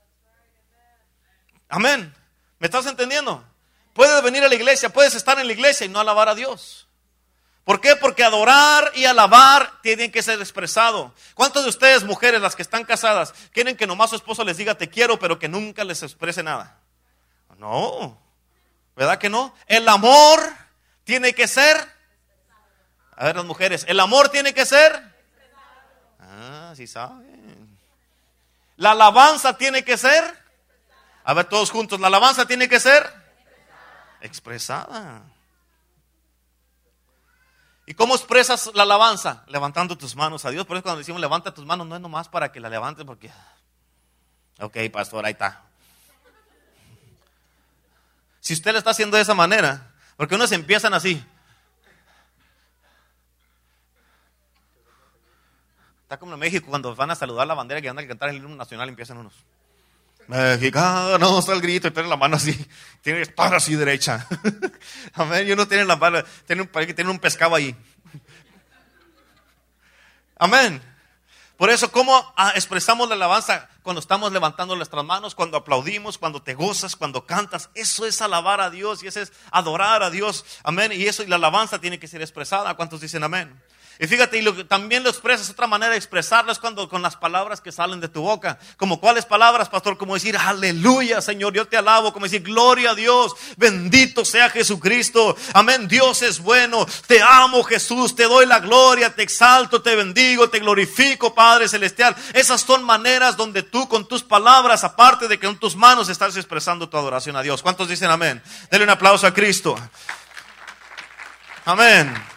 Amén. ¿Me estás entendiendo? Puedes venir a la iglesia, puedes estar en la iglesia y no alabar a Dios. ¿Por qué? Porque adorar y alabar tienen que ser expresado. ¿Cuántas de ustedes, mujeres, las que están casadas, quieren que nomás su esposo les diga te quiero, pero que nunca les exprese nada? No, ¿verdad que no? El amor tiene que ser. A ver, las mujeres, el amor tiene que ser. Ah, sí saben. La alabanza tiene que ser. A ver, todos juntos, la alabanza tiene que ser expresada. ¿Y cómo expresas la alabanza? Levantando tus manos a Dios. Por eso cuando decimos levanta tus manos, no es nomás para que la levantes porque... Ok, pastor, ahí está. Si usted le está haciendo de esa manera, porque unos empiezan así. Está como en México cuando van a saludar la bandera que van a cantar el himno nacional empiezan unos. Mexicano, está el grito y tienen la mano así, tienen la espada así derecha. (laughs) Amén, y uno tiene la mano, tiene un, tiene un pescado ahí. Amén. Por eso, ¿cómo ah, expresamos la alabanza? Cuando estamos levantando nuestras manos, cuando aplaudimos, cuando te gozas, cuando cantas. Eso es alabar a Dios y eso es adorar a Dios. Amén. Y eso y la alabanza tiene que ser expresada. ¿Cuántos dicen amén? Y fíjate, y lo también lo expresas, otra manera de expresarlo es cuando con las palabras que salen de tu boca. Como cuáles palabras, pastor, como decir, aleluya, Señor, yo te alabo, como decir, gloria a Dios, bendito sea Jesucristo, amén, Dios es bueno, te amo Jesús, te doy la gloria, te exalto, te bendigo, te glorifico, Padre Celestial. Esas son maneras donde tú con tus palabras, aparte de que con tus manos estás expresando tu adoración a Dios. ¿Cuántos dicen amén? Denle un aplauso a Cristo. Amén.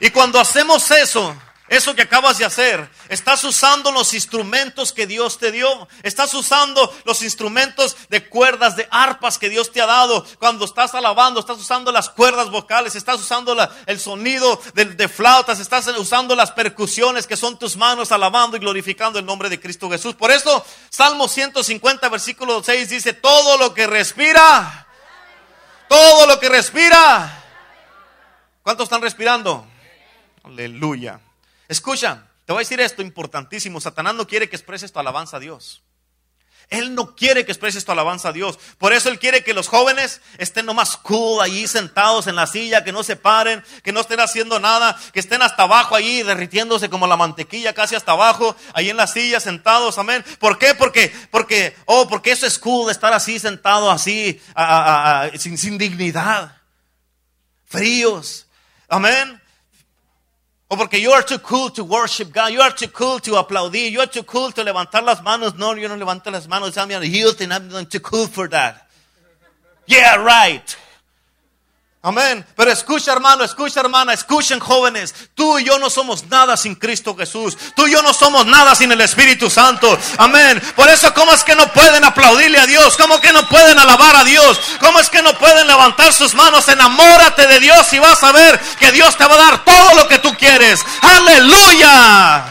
Y cuando hacemos eso, eso que acabas de hacer, estás usando los instrumentos que Dios te dio. Estás usando los instrumentos de cuerdas, de arpas que Dios te ha dado. Cuando estás alabando, estás usando las cuerdas vocales, estás usando el sonido de, de, flautas, estás usando las percusiones que son tus manos alabando y glorificando el nombre de Cristo Jesús. Por eso, Salmo 150, versículo 6 dice, todo lo que respira, todo lo que respira. ¿Cuántos están respirando? Aleluya. Escucha, te voy a decir esto importantísimo. Satanás no quiere que expreses tu alabanza a Dios. Él no quiere que expreses tu alabanza a Dios. Por eso Él quiere que los jóvenes estén nomás cool allí sentados en la silla, que no se paren, que no estén haciendo nada, que estén hasta abajo allí derritiéndose como la mantequilla casi hasta abajo, ahí en la silla sentados, amén. ¿Por qué? Porque, porque, oh, porque eso es cool estar así sentado así, sin, sin dignidad, fríos, amén. O porque you are too cool to worship God. You are too cool to aplaudir. You are too cool to levantar las manos. No, yo no levanto las manos. I'm youth and I'm too cool for that. Yeah, right. Amén. Pero escucha hermano, escucha hermana, escuchen jóvenes. Tú y yo no somos nada sin Cristo Jesús. Tú y yo no somos nada sin el Espíritu Santo. Amén. Por eso, ¿cómo es que no pueden aplaudirle a Dios? ¿Cómo que no pueden alabar a Dios? ¿Cómo es que no pueden levantar sus manos? Enamórate de Dios y vas a ver que Dios te va a dar todo lo que tú quieres. Aleluya.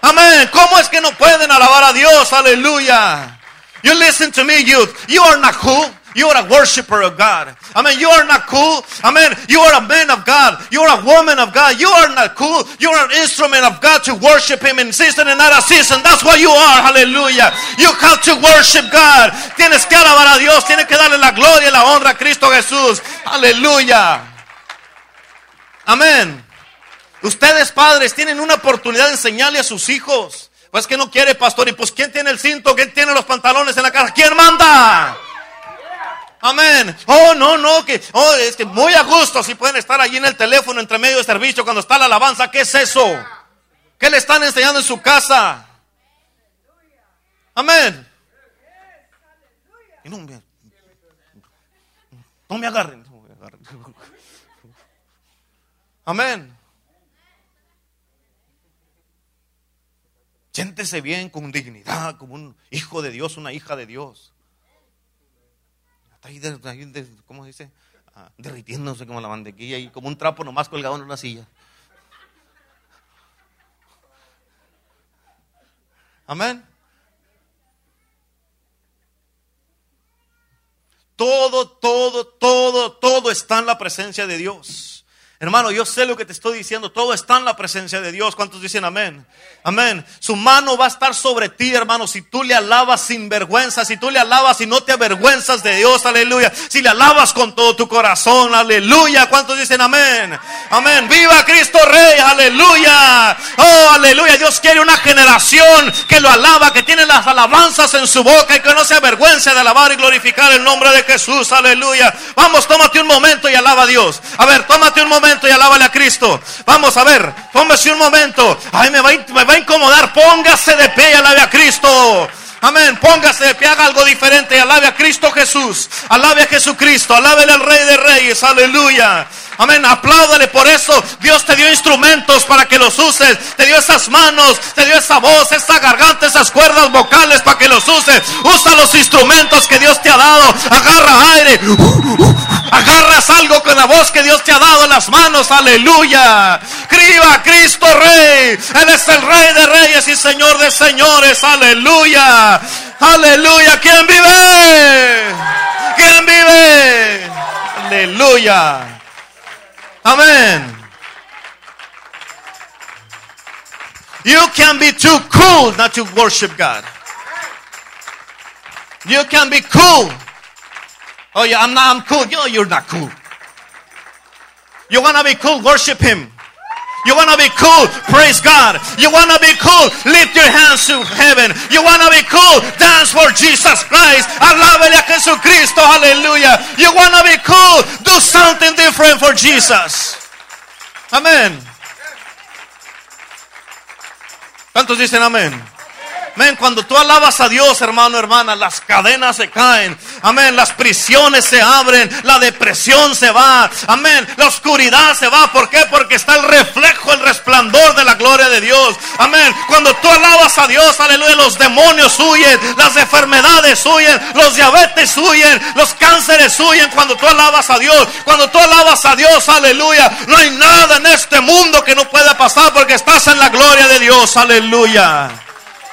Amén. ¿Cómo es que no pueden alabar a Dios? Aleluya. You listen to me, youth. You are not cool. You are a worshiper of God. Amen. You are not cool. Amen. You are a man of God. You are a woman of God. You are not cool. You are an instrument of God to worship Him in season and not a season. That's what you are. Hallelujah. You come to worship God. Tienes que alabar a Dios. Tienes que darle la gloria y la honra a Cristo Jesús. Aleluya. Amén. Ustedes padres tienen una oportunidad de enseñarle a sus hijos. Pues que no quiere pastor. Y pues ¿quién tiene el cinto? ¿Quién tiene los pantalones en la casa? ¿Quién manda? Amén. Oh, no, no, que, oh, es que muy a gusto si pueden estar allí en el teléfono entre medio de servicio cuando está la alabanza. ¿Qué es eso? ¿Qué le están enseñando en su casa? Amén. no, me, no me agarren. Amén. Siéntese bien con dignidad, como un hijo de Dios, una hija de Dios. Está ahí, de, ¿cómo dice? Ah, derritiéndose como la mantequilla y como un trapo nomás colgado en una silla. Amén. Todo, todo, todo, todo está en la presencia de Dios. Hermano, yo sé lo que te estoy diciendo. Todo está en la presencia de Dios. ¿Cuántos dicen amén? Amén. Su mano va a estar sobre ti, hermano. Si tú le alabas sin vergüenza, si tú le alabas y no te avergüenzas de Dios, aleluya. Si le alabas con todo tu corazón, aleluya. ¿Cuántos dicen amén? Amén. Viva Cristo Rey, aleluya. Oh, aleluya. Dios quiere una generación que lo alaba, que tiene las alabanzas en su boca y que no se avergüence de alabar y glorificar el nombre de Jesús, aleluya. Vamos, tómate un momento y alaba a Dios. A ver, tómate un momento y alábale a Cristo. Vamos a ver, póngase un momento. Ay, me va, me va a incomodar. Póngase de pie y alabe a Cristo. Amén. Póngase de pie, haga algo diferente. Alabe a Cristo Jesús. Alabe a Jesucristo. Alábele al Rey de Reyes. Aleluya. Amén. Apláudale por eso. Dios te dio instrumentos para que los uses. Te dio esas manos, te dio esa voz, esa garganta, esas cuerdas vocales para que los uses. Usa los instrumentos que Dios te ha dado. Agarra aire. Agarras algo con la voz que Dios te ha dado en las manos. Aleluya. Criba Cristo Rey. Él es el Rey de Reyes y Señor de Señores. Aleluya. Aleluya. ¿Quién vive? ¿Quién vive? Aleluya. Amén. You can be too cool not to worship God. You can be cool. Oh yeah, I'm not I'm cool. Know you're not cool. You wanna be cool, worship him. You want to be cool? Praise God. You want to be cool? Lift your hands to heaven. You want to be cool? Dance for Jesus Christ. Alábele a Jesucristo. Hallelujah. You want to be cool? Do something different for Jesus. Amén. ¿Cuántos dicen amén? Amén. Cuando tú alabas a Dios, hermano, hermana, las cadenas se caen. Amén. Las prisiones se abren. La depresión se va. Amén. La oscuridad se va. ¿Por qué? Porque está el reflejo, el resplandor de la gloria de Dios. Amén. Cuando tú alabas a Dios, aleluya, los demonios huyen. Las enfermedades huyen. Los diabetes huyen. Los cánceres huyen. Cuando tú alabas a Dios. Cuando tú alabas a Dios, aleluya. No hay nada en este mundo que no pueda pasar porque estás en la gloria de Dios. Aleluya.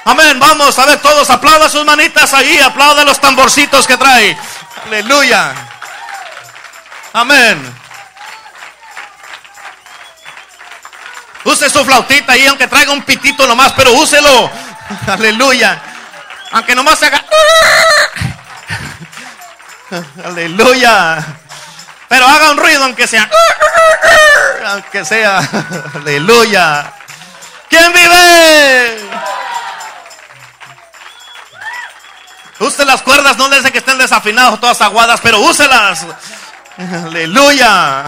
Amén. Vamos a ver todos. Aplauda sus manitas ahí. Aplauda los tamborcitos que trae. Aleluya. Amén. Use su flautita ahí, aunque traiga un pitito nomás, pero úselo. (laughs) Aleluya. Aunque nomás se haga. (laughs) Aleluya. Pero haga un ruido, aunque sea. Aunque sea. (laughs) Aleluya. ¿Quién vive? Use las cuerdas, no les que estén desafinados, todas aguadas, pero úselas. Aleluya.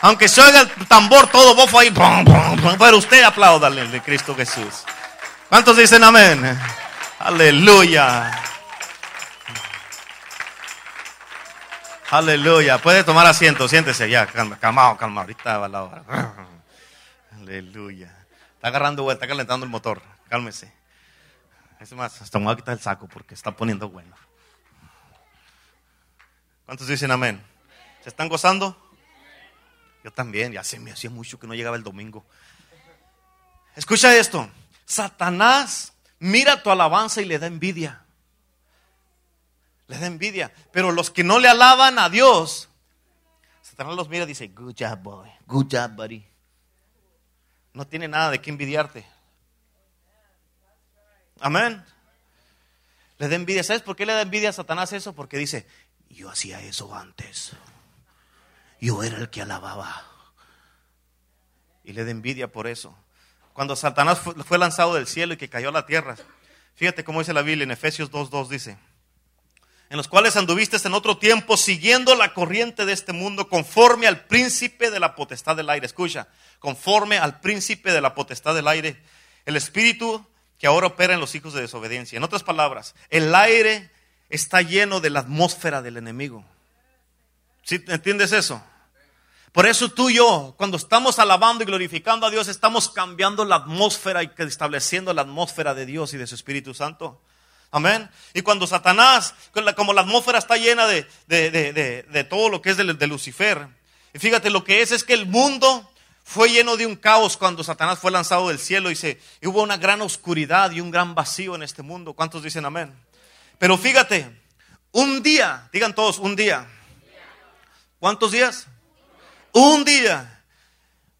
Aunque se oiga el tambor todo bofo ahí, pero usted apláudale de Cristo Jesús. ¿Cuántos dicen amén? Aleluya. Aleluya. Puede tomar asiento, siéntese allá. Calmado, calmado. Ahorita va la hora. Aleluya. Está agarrando vuelta, está calentando el motor. Cálmese. Es más, hasta me voy a quitar el saco porque está poniendo bueno. ¿Cuántos dicen amén? ¿Se están gozando? Yo también, ya se me hacía mucho que no llegaba el domingo. Escucha esto. Satanás mira tu alabanza y le da envidia. Le da envidia. Pero los que no le alaban a Dios, Satanás los mira y dice, good job, boy. Good job, buddy. No tiene nada de qué envidiarte. Amén. Le da envidia. ¿Sabes por qué le da envidia a Satanás eso? Porque dice, yo hacía eso antes. Yo era el que alababa. Y le da envidia por eso. Cuando Satanás fue lanzado del cielo y que cayó a la tierra, fíjate cómo dice la Biblia en Efesios 2.2 dice, en los cuales anduviste en otro tiempo siguiendo la corriente de este mundo conforme al príncipe de la potestad del aire. Escucha, conforme al príncipe de la potestad del aire. El espíritu que ahora opera en los hijos de desobediencia. En otras palabras, el aire está lleno de la atmósfera del enemigo. ¿Sí entiendes eso? Por eso tú y yo, cuando estamos alabando y glorificando a Dios, estamos cambiando la atmósfera y estableciendo la atmósfera de Dios y de su Espíritu Santo. Amén. Y cuando Satanás, como la atmósfera está llena de, de, todo lo que es de, Lucifer, y fíjate, lo que es es que el mundo fue lleno de un caos cuando Satanás fue lanzado del cielo y, se, hubo una gran oscuridad y un gran vacío en este mundo. ¿Cuántos dicen amén? Pero fíjate, un día, digan todos, un día. ¿Cuántos días? Un día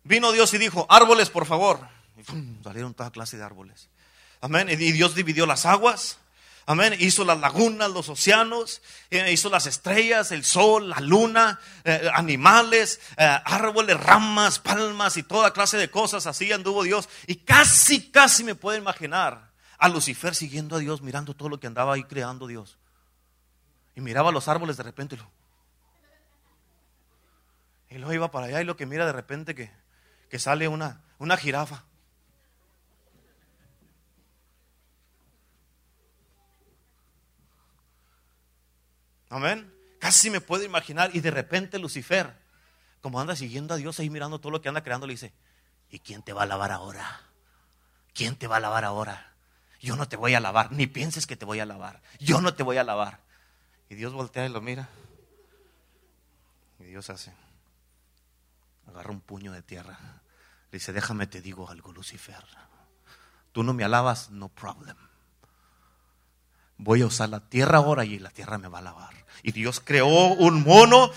vino Dios y dijo, árboles, por favor. Y salieron toda clase de árboles. Amén. Y Dios dividió las aguas. Amén. Hizo las lagunas, los océanos, eh, hizo las estrellas, el sol, la luna, eh, animales, eh, árboles, ramas, palmas y toda clase de cosas. Así anduvo Dios. Y casi, casi me puedo imaginar a Lucifer siguiendo a Dios, mirando todo lo que andaba ahí creando Dios. Y miraba los árboles de repente. Y luego iba para allá y lo que mira de repente que, que sale una, una jirafa. Amén. Casi me puedo imaginar. Y de repente Lucifer, como anda siguiendo a Dios ahí mirando todo lo que anda creando, le dice, ¿y quién te va a alabar ahora? ¿Quién te va a alabar ahora? Yo no te voy a alabar, ni pienses que te voy a alabar. Yo no te voy a alabar. Y Dios voltea y lo mira. Y Dios hace, agarra un puño de tierra. Le dice, déjame te digo algo, Lucifer. Tú no me alabas, no problem. Voy a usar la tierra ahora y la tierra me va a alabar. Y Dios creó un mono,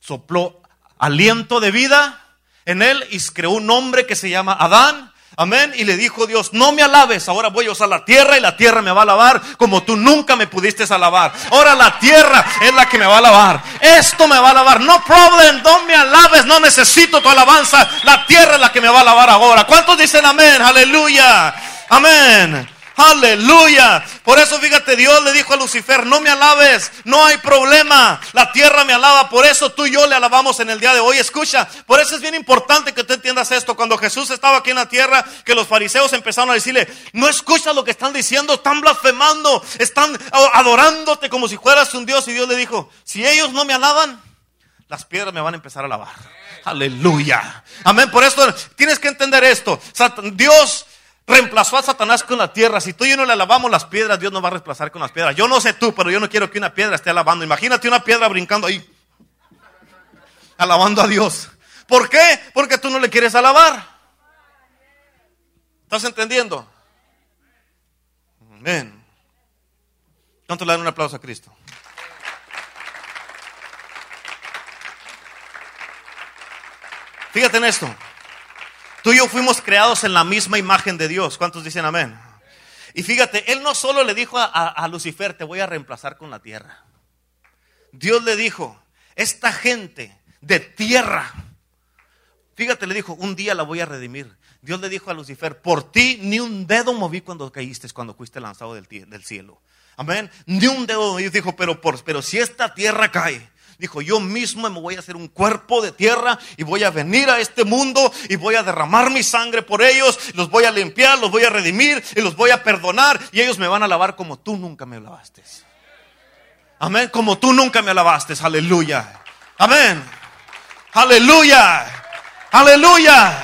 sopló aliento de vida en él y creó un hombre que se llama Adán. Amén. Y le dijo Dios, no me alabes, ahora voy a usar la tierra y la tierra me va a alabar como tú nunca me pudiste alabar. Ahora la tierra es la que me va a alabar. Esto me va a alabar. No problem, no me alabes, no necesito tu alabanza. La tierra es la que me va a alabar ahora. ¿Cuántos dicen amén? Aleluya. Amén. Aleluya. Por eso fíjate, Dios le dijo a Lucifer, no me alabes, no hay problema. La tierra me alaba, por eso tú y yo le alabamos en el día de hoy. Escucha, por eso es bien importante que tú entiendas esto. Cuando Jesús estaba aquí en la tierra, que los fariseos empezaron a decirle, no escucha lo que están diciendo, están blasfemando, están adorándote como si fueras un Dios. Y Dios le dijo, si ellos no me alaban, las piedras me van a empezar a alabar. Aleluya. Amén. Por eso tienes que entender esto. Dios reemplazó a Satanás con la tierra. Si tú y yo no le alabamos las piedras, Dios nos va a reemplazar con las piedras. Yo no sé tú, pero yo no quiero que una piedra esté alabando. Imagínate una piedra brincando ahí, alabando a Dios. ¿Por qué? Porque tú no le quieres alabar. ¿Estás entendiendo? Amén. ¿Cuánto le dan un aplauso a Cristo? Fíjate en esto. Tú y yo fuimos creados en la misma imagen de Dios. ¿Cuántos dicen amén? Y fíjate, Él no solo le dijo a, Lucifer, te voy a reemplazar con la tierra. Dios le dijo, esta gente de tierra, fíjate, le dijo, un día la voy a redimir. Dios le dijo a Lucifer, por ti ni un dedo moví cuando caíste, cuando fuiste lanzado del, cielo. Amén. Ni un dedo moví. Dijo, pero, por, pero si esta tierra cae, Dijo, yo mismo me voy a hacer un cuerpo de tierra y voy a venir a este mundo y voy a derramar mi sangre por ellos, los voy a limpiar, los voy a redimir y los voy a perdonar y ellos me van a lavar como tú nunca me lavaste. Amén, como tú nunca me alabaste, aleluya. Amén. Aleluya. Aleluya.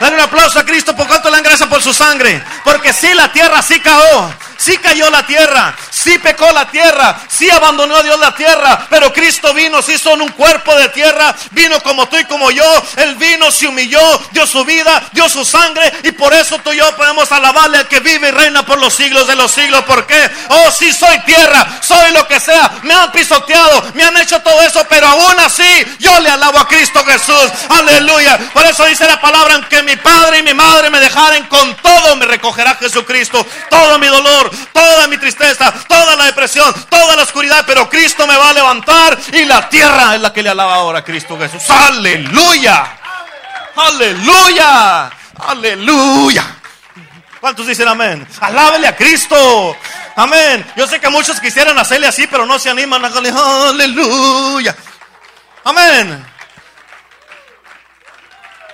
Dale un aplauso a Cristo por cuanto le dan gracias por su sangre. Porque si la tierra sí cayó, sí cayó la tierra, sí pecó la tierra, sí abandonó a Dios la tierra, pero Cristo vino, sí son un cuerpo de tierra, vino como tú y como yo, Él vino, se humilló, dio su vida, dio su sangre y por eso tú y yo podemos alabarle al que vive y reina por los siglos de los siglos. ¿Por qué? Oh, sí soy tierra, soy lo que sea, me han pisoteado, me han hecho todo eso, pero aún así yo le alabo a Cristo Jesús. Aleluya. Por eso dice la palabra, aunque mi padre y mi madre me dejaren con todo, me recogerá Jesucristo. Todo mi dolor, toda mi tristeza, toda la depresión, toda la oscuridad, pero Cristo me va a levantar y la tierra es la que le alaba ahora a Cristo Jesús. Aleluya. Aleluya. Aleluya. ¿Cuántos dicen amén? Alábele a Cristo. Amén. Yo sé que muchos quisieran hacerle así, pero no se animan. Aleluya. Amén.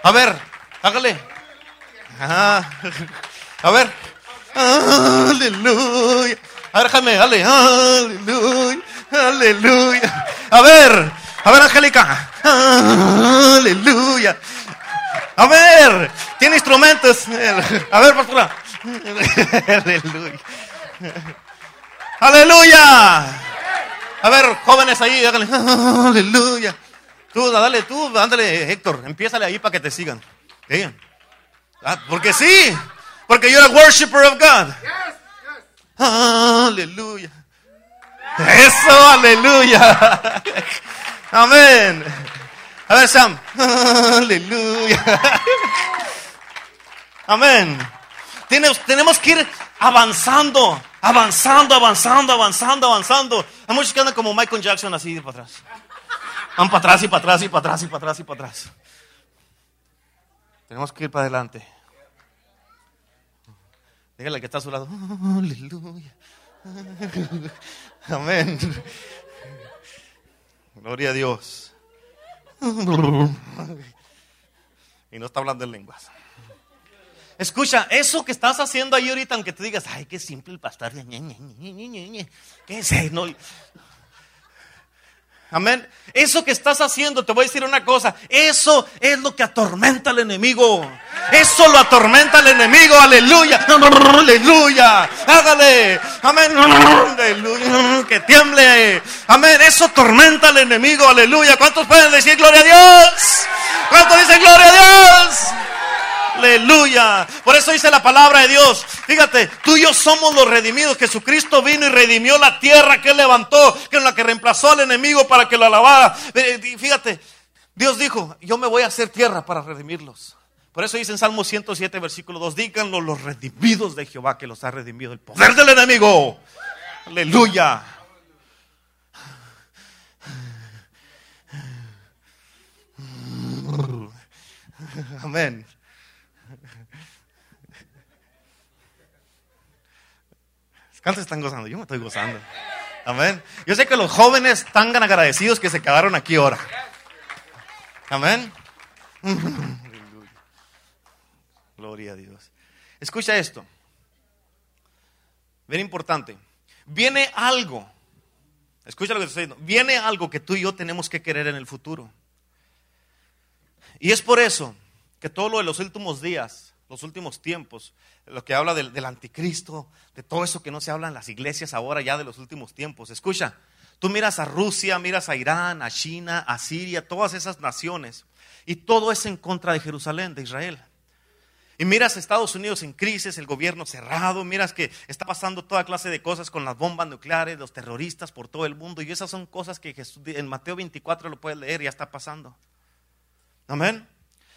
A ver, hágale. A ver. Aleluya. A ver, déjame, dale. Aleluya. Aleluya. A ver, a ver, Angélica. Aleluya. A ver, tiene instrumentos. A ver, pastora. Aleluya. Aleluya. A ver, jóvenes ahí. Aleluya. Tú, dale, tú, ándale, Héctor. Empiézale ahí para que te sigan. Ah, porque sí. Porque you're a worshiper of God. Aleluya. Eso, aleluya. Amén. A ver, Sam. Aleluya. Amén. Tenemos que ir avanzando, avanzando, avanzando, avanzando, avanzando. Hay muchos que andan como Michael Jackson así para atrás. Van para atrás y para atrás y para atrás y para atrás y para atrás. Tenemos que ir para adelante. Dígale que está a su lado. Aleluya. Amén. Gloria a Dios. Y no está hablando en lenguas. Escucha, eso que estás haciendo ahí ahorita, aunque te digas, ay, qué simple el pastor. ¿Qué es? No. Amén. Eso que estás haciendo, te voy a decir una cosa, eso es lo que atormenta al enemigo. Eso lo atormenta al enemigo, aleluya, aleluya, hágale, amén, aleluya, que tiemble, amén, eso atormenta al enemigo, aleluya. ¿Cuántos pueden decir gloria a Dios? ¿Cuántos dicen gloria a Dios? Aleluya. Por eso dice la palabra de Dios. Fíjate, tú y yo somos los redimidos. Jesucristo vino y redimió la tierra que él levantó, que en la que reemplazó al enemigo para que lo alabara. Eh, fíjate, Dios dijo, yo me voy a hacer tierra para redimirlos. Por eso dice en Salmo 107, versículo 2, díganlo los redimidos de Jehová que los ha redimido el poder del enemigo. Aleluya. Amén. ¿Cuántos están gozando? Yo me estoy gozando. Amén. Yo sé que los jóvenes están agradecidos que se quedaron aquí ahora. Amén. (laughs) Gloria a Dios. Escucha esto. Bien importante. Viene algo. Escucha lo que estoy diciendo. Viene algo que tú y yo tenemos que querer en el futuro. Y es por eso que todo lo de los últimos días los últimos tiempos, lo que habla del, anticristo, de todo eso que no se habla en las iglesias ahora ya de los últimos tiempos. Escucha, tú miras a Rusia, miras a Irán, a China, a Siria, todas esas naciones, y todo es en contra de Jerusalén, de Israel. Y miras a Estados Unidos en crisis, el gobierno cerrado, miras que está pasando toda clase de cosas con las bombas nucleares, los terroristas por todo el mundo, y esas son cosas que Jesús, en Mateo 24 lo puedes leer, ya está pasando. Amén.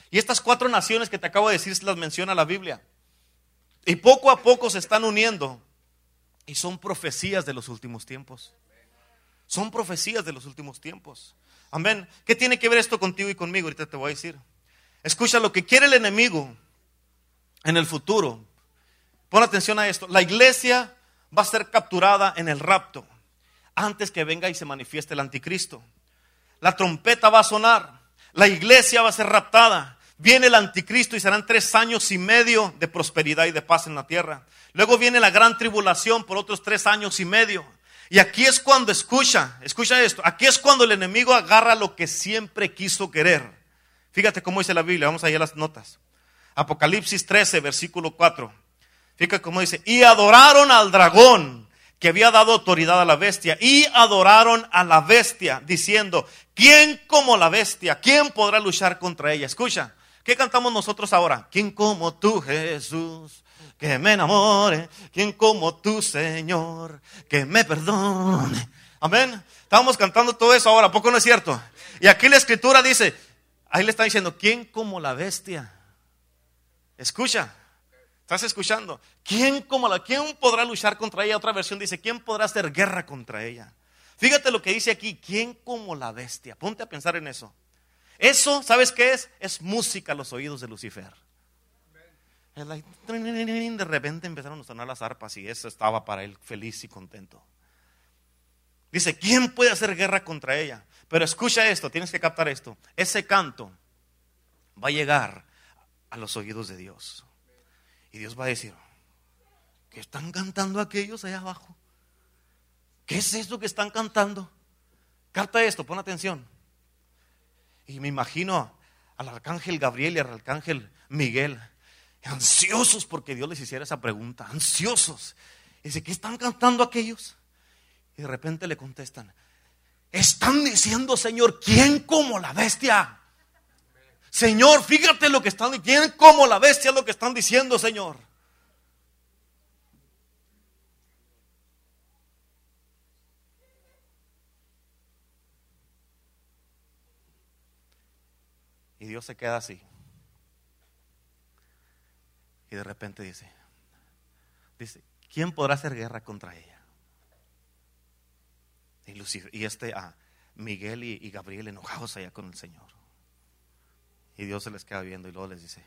Y estas cuatro naciones que te acabo de decir las menciona la Biblia. Y poco a poco se están uniendo. Y son profecías de los últimos tiempos. Son profecías de los últimos tiempos. Amén. ¿Qué tiene que ver esto contigo y conmigo? Ahorita te voy a decir. Escucha lo que quiere el enemigo en el futuro. Pon atención a esto. La iglesia va a ser capturada en el rapto antes que venga y se manifieste el anticristo. La trompeta va a sonar. La iglesia va a ser raptada Viene el anticristo y serán tres años y medio de prosperidad y de paz en la tierra. Luego viene la gran tribulación por otros tres años y medio. Y aquí es cuando escucha, escucha esto, aquí es cuando el enemigo agarra lo que siempre quiso querer. Fíjate cómo dice la Biblia, vamos allá a las notas. Apocalipsis 13, versículo 4. Fíjate cómo dice, y adoraron al dragón que había dado autoridad a la bestia, y adoraron a la bestia, diciendo, ¿quién como la bestia? ¿Quién podrá luchar contra ella? Escucha, ¿Qué cantamos nosotros ahora? ¿Quién como tú, Jesús? Que me enamore. ¿Quién como tú, Señor? Que me perdone. Amén. Estamos cantando todo eso ahora, ¿poco no es cierto? Y aquí la escritura dice, ahí le está diciendo, ¿quién como la bestia? Escucha, ¿estás escuchando? ¿Quién como la, quién podrá luchar contra ella? Otra versión dice, ¿quién podrá hacer guerra contra ella? Fíjate lo que dice aquí, ¿quién como la bestia? Ponte a pensar en eso. Eso, ¿sabes qué es? Es música a los oídos de Lucifer. De repente empezaron a sonar las arpas y eso estaba para él feliz y contento. Dice, ¿quién puede hacer guerra contra ella? Pero escucha esto, tienes que captar esto. Ese canto va a llegar a los oídos de Dios. Y Dios va a decir, ¿qué están cantando aquellos allá abajo? ¿Qué es eso que están cantando? Capta esto, pon atención. Y me imagino al arcángel Gabriel y al arcángel Miguel, ansiosos porque Dios les hiciera esa pregunta, ansiosos. Y dice, ¿qué están cantando aquellos? Y de repente le contestan, están diciendo, Señor, ¿quién como la bestia? Señor, fíjate lo que están diciendo, ¿quién como la bestia es lo que están diciendo, Señor? Dios se queda así. Y de repente dice, dice, ¿quién podrá hacer guerra contra ella? Y, y este a Miguel y, y, Gabriel enojados allá con el Señor. Y Dios se les queda viendo y luego les dice,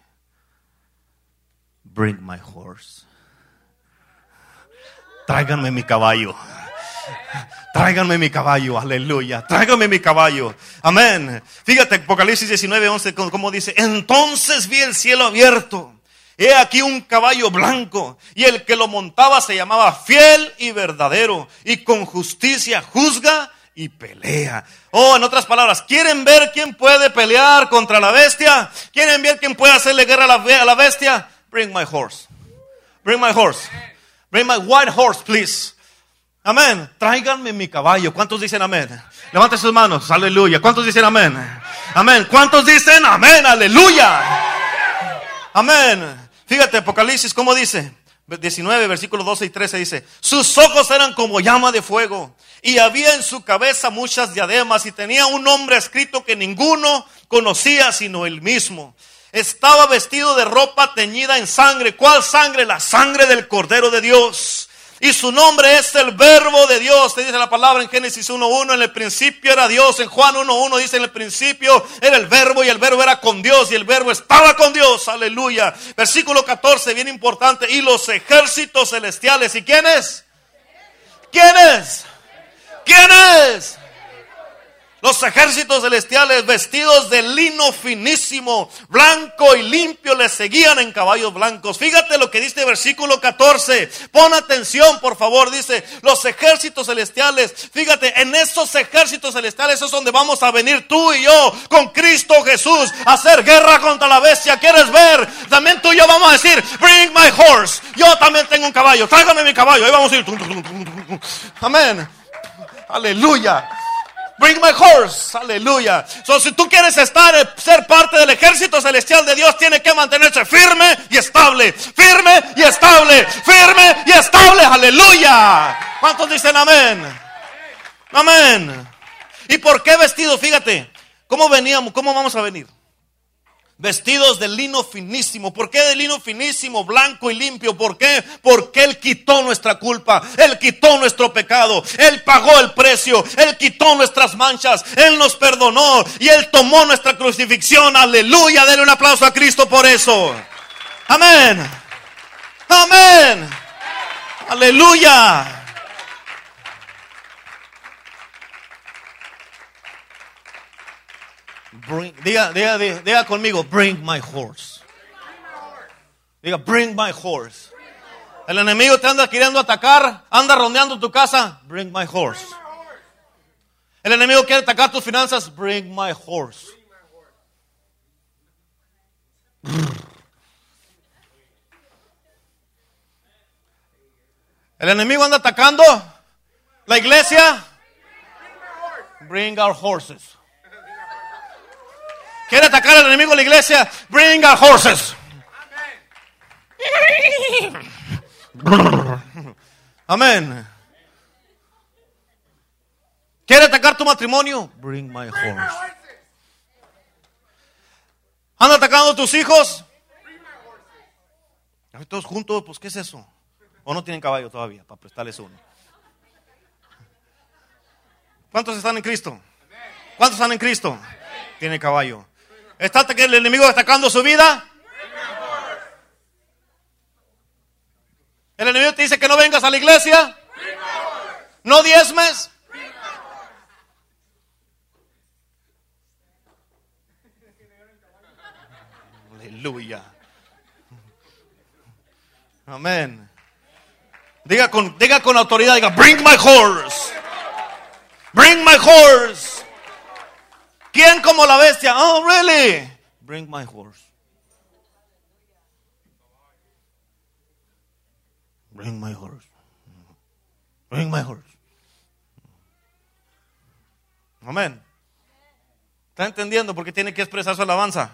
bring my horse. Tráiganme mi caballo. Tráiganme mi caballo, aleluya. Tráiganme mi caballo. Amén. Fíjate, Apocalipsis 19, 11, como dice, entonces vi el cielo abierto. He aquí un caballo blanco y el que lo montaba se llamaba fiel y verdadero y con justicia juzga y pelea. Oh, en otras palabras, ¿quieren ver quién puede pelear contra la bestia? ¿Quieren ver quién puede hacerle guerra a la, a la bestia? Bring my horse. Bring my horse. Bring my white horse, please. Amén. Tráiganme mi caballo. ¿Cuántos dicen amén? Levanten sus manos. Aleluya. ¿Cuántos dicen amén? Amén. ¿Cuántos dicen amén? Aleluya. Amén. Fíjate, Apocalipsis, ¿cómo dice? 19, versículos 12 y 13 dice, sus ojos eran como llama de fuego y había en su cabeza muchas diademas y tenía un nombre escrito que ninguno conocía sino él mismo. Estaba vestido de ropa teñida en sangre. ¿Cuál sangre? La sangre del Cordero de Dios. Y su nombre es el verbo de Dios. Te dice la palabra en Génesis 1.1. En el principio era Dios. En Juan 1.1 dice en el principio era el verbo y el verbo era con Dios y el verbo estaba con Dios. Aleluya. Versículo 14, bien importante. Y los ejércitos celestiales. ¿Y quiénes? ¿Quiénes? ¿Quiénes? Los ejércitos celestiales vestidos de lino finísimo, blanco y limpio, le seguían en caballos blancos. Fíjate lo que dice el versículo 14. Pon atención, por favor. Dice, los ejércitos celestiales. Fíjate, en esos ejércitos celestiales es donde vamos a venir tú y yo con Cristo Jesús a hacer guerra contra la bestia. ¿Quieres ver? También tú y yo vamos a decir, bring my horse. Yo también tengo un caballo. Tráigame mi caballo. Ahí vamos a ir. Amén. Aleluya. Bring my horse. Aleluya. So, si tú quieres estar, eh, ser parte del ejército celestial de Dios, tiene que mantenerse firme y estable. Firme y estable. Firme y estable. Aleluya. ¿Cuántos dicen amén? Amén. ¿Y por qué vestido? Fíjate. ¿Cómo veníamos? ¿Cómo vamos a venir? Vestidos de lino finísimo. ¿Por qué de lino finísimo, blanco y limpio? ¿Por qué? Porque Él quitó nuestra culpa, Él quitó nuestro pecado, Él pagó el precio, Él quitó nuestras manchas, Él nos perdonó y Él tomó nuestra crucifixión. Aleluya, denle un aplauso a Cristo por eso. Amén. Amén. Aleluya. Diga, diga, diga, conmigo, bring my horse. Diga, bring my horse. El enemigo te anda queriendo atacar, anda rondeando tu casa, bring my horse. El enemigo quiere atacar tus finanzas, bring my horse. El enemigo anda atacando la iglesia. Bring our horses. Quiere atacar al enemigo de la iglesia. Bring our horses. Amén. ¿Quiere atacar tu matrimonio? Bring my horse. ¿Anda atacando a tus hijos? Todos juntos, pues ¿qué es eso? ¿O no tienen caballo todavía para prestarles uno? ¿Cuántos están en Cristo? ¿Cuántos están en Cristo? Tiene caballo. ¿Está el enemigo atacando su vida? ¿El enemigo te dice que no vengas a la iglesia? ¿No diezmes? Aleluya. Amén. Diga con, diga con autoridad, diga, bring my horse. Bring my horse. ¿Quién como la bestia? Oh, really? Bring my horse. Bring my horse. Bring my horse. Amén. ¿Está entendiendo por qué tiene que expresar su alabanza?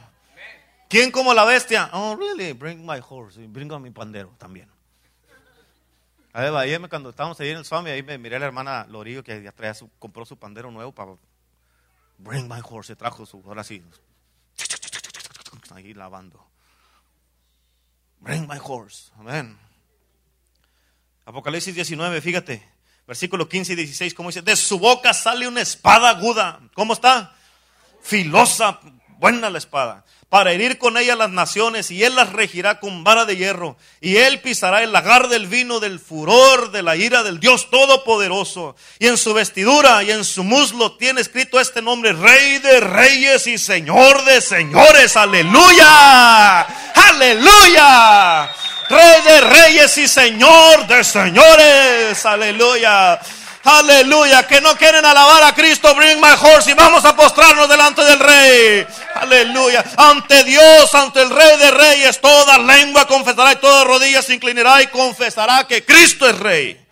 ¿Quién como la bestia? Oh, really? Bring my horse. Bring mi pandero también. A ver, cuando estábamos ahí en el Swami, ahí me miré a la hermana Lorillo que ya su, compró su pandero nuevo para Bring my horse. Se trajo su, ahora sí. Ahí lavando. Bring my horse. Amén. Apocalipsis 19, fíjate. Versículo 15 y 16, como dice, de su boca sale una espada aguda. ¿Cómo está? Filosa, buena la espada para herir con ella las naciones, y él las regirá con vara de hierro, y él pisará el lagar del vino del furor de la ira del Dios Todopoderoso. Y en su vestidura y en su muslo tiene escrito este nombre, Rey de Reyes y Señor de Señores. Aleluya, aleluya. Rey de Reyes y Señor de Señores. Aleluya. Aleluya. Que no quieren alabar a Cristo. Bring my horse. Y vamos a postrarnos delante del Rey. Aleluya. Ante Dios, ante el Rey de Reyes, toda lengua confesará y toda rodilla se inclinará y confesará que Cristo es Rey.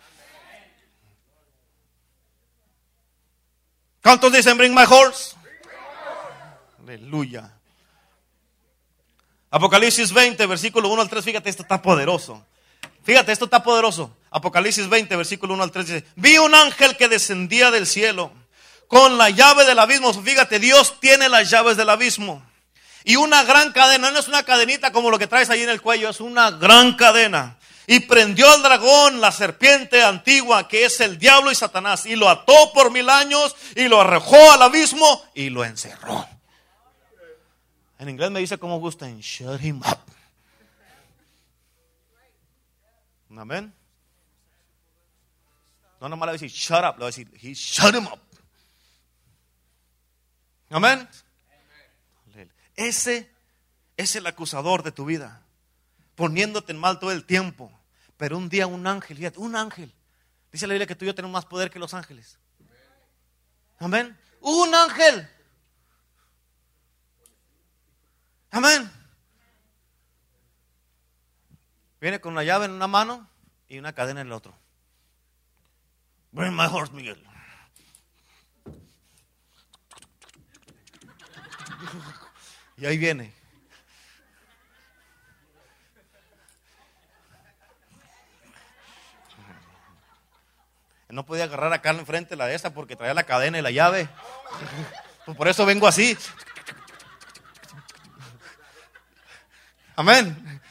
¿Cuántos dicen bring my horse? Aleluya. Apocalipsis 20, versículo 1 al 3, fíjate, esto está poderoso. Fíjate, esto está poderoso. Apocalipsis 20, versículo 1 al 3 dice, vi un ángel que descendía del cielo con la llave del abismo. Fíjate, Dios tiene las llaves del abismo. Y una gran cadena, no es una cadenita como lo que traes ahí en el cuello, es una gran cadena. Y prendió al dragón, la serpiente antigua, que es el diablo y Satanás, y lo ató por mil años, y lo arrojó al abismo, y lo encerró. En inglés me dice como gusta, shut him up. Amén. No nomás le voy a decir shut up, le voy a decir he shut him up. Amén. Ese es el acusador de tu vida, poniéndote en mal todo el tiempo. Pero un día un ángel, un ángel. Dice la Biblia que tú y yo tenemos más poder que los ángeles. Amén. Un ángel. Amén. Viene con una llave en una mano y una cadena en el otro. Bring my horse, Miguel. Y ahí viene. No podía agarrar acá enfrente la de esa porque traía la cadena y la llave. Por eso vengo así. Amén.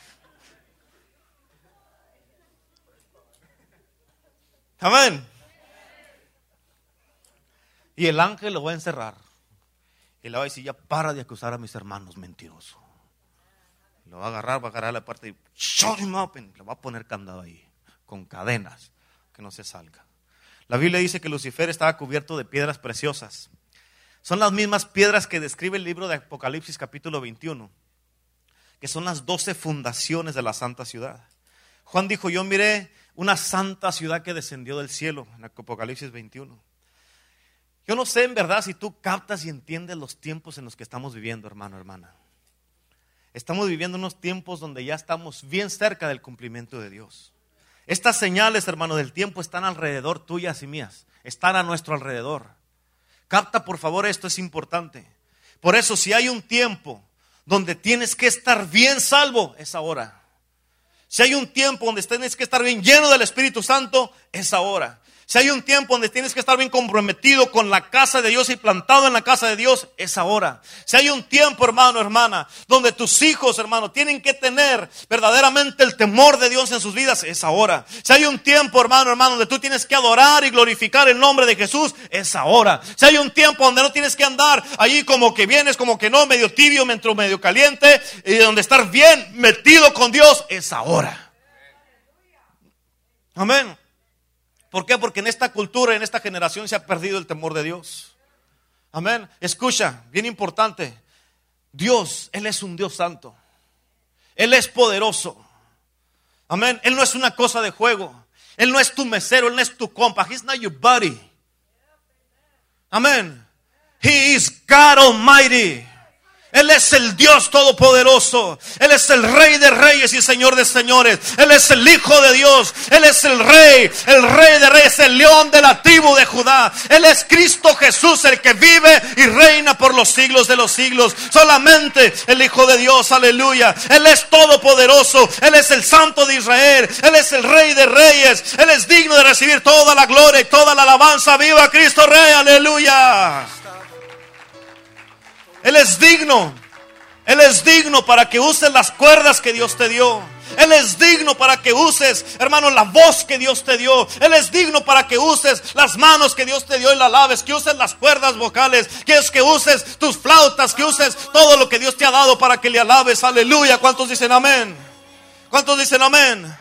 Amén. Y el ángel lo va a encerrar. Y le va a decir, ya para de acusar a mis hermanos mentiroso. Lo va a agarrar, va a agarrar la parte y shut him up. le va a poner candado ahí, con cadenas, que no se salga. La Biblia dice que Lucifer estaba cubierto de piedras preciosas. Son las mismas piedras que describe el libro de Apocalipsis capítulo 21, que son las doce fundaciones de la santa ciudad. Juan dijo, yo miré una santa ciudad que descendió del cielo, en Apocalipsis 21. Yo no sé en verdad si tú captas y entiendes los tiempos en los que estamos viviendo, hermano, hermana. Estamos viviendo unos tiempos donde ya estamos bien cerca del cumplimiento de Dios. Estas señales, hermano, del tiempo están alrededor tuyas y mías. Están a nuestro alrededor. Capta, por favor, esto es importante. Por eso, si hay un tiempo donde tienes que estar bien salvo, es ahora. Si hay un tiempo donde tienes que estar bien lleno del Espíritu Santo, es ahora. Si hay un tiempo donde tienes que estar bien comprometido con la casa de Dios y plantado en la casa de Dios, es ahora. Si hay un tiempo, hermano, hermana, donde tus hijos, hermano, tienen que tener verdaderamente el temor de Dios en sus vidas, es ahora. Si hay un tiempo, hermano, hermano, donde tú tienes que adorar y glorificar el nombre de Jesús, es ahora. Si hay un tiempo donde no tienes que andar allí como que vienes, como que no, medio tibio, medio caliente, y donde estar bien metido con Dios, es ahora. Amén. ¿Por qué? Porque en esta cultura, en esta generación se ha perdido el temor de Dios. Amén. Escucha, bien importante. Dios, Él es un Dios santo. Él es poderoso. Amén. Él no es una cosa de juego. Él no es tu mesero, Él no es tu compa. He's not your buddy. Amén. He is God Almighty. Él es el Dios todopoderoso. Él es el Rey de reyes y Señor de señores. Él es el Hijo de Dios. Él es el Rey, el Rey de reyes, el León de la tribu de Judá. Él es Cristo Jesús, el que vive y reina por los siglos de los siglos. Solamente el Hijo de Dios, aleluya. Él es todopoderoso. Él es el Santo de Israel. Él es el Rey de reyes. Él es digno de recibir toda la gloria y toda la alabanza. Viva Cristo Rey, aleluya. Él es digno. Él es digno para que uses las cuerdas que Dios te dio. Él es digno para que uses, hermano, la voz que Dios te dio. Él es digno para que uses las manos que Dios te dio y la laves, que uses las cuerdas vocales, que es que uses tus flautas, que uses todo lo que Dios te ha dado para que le alabes. Aleluya. ¿Cuántos dicen amén? ¿Cuántos dicen amén?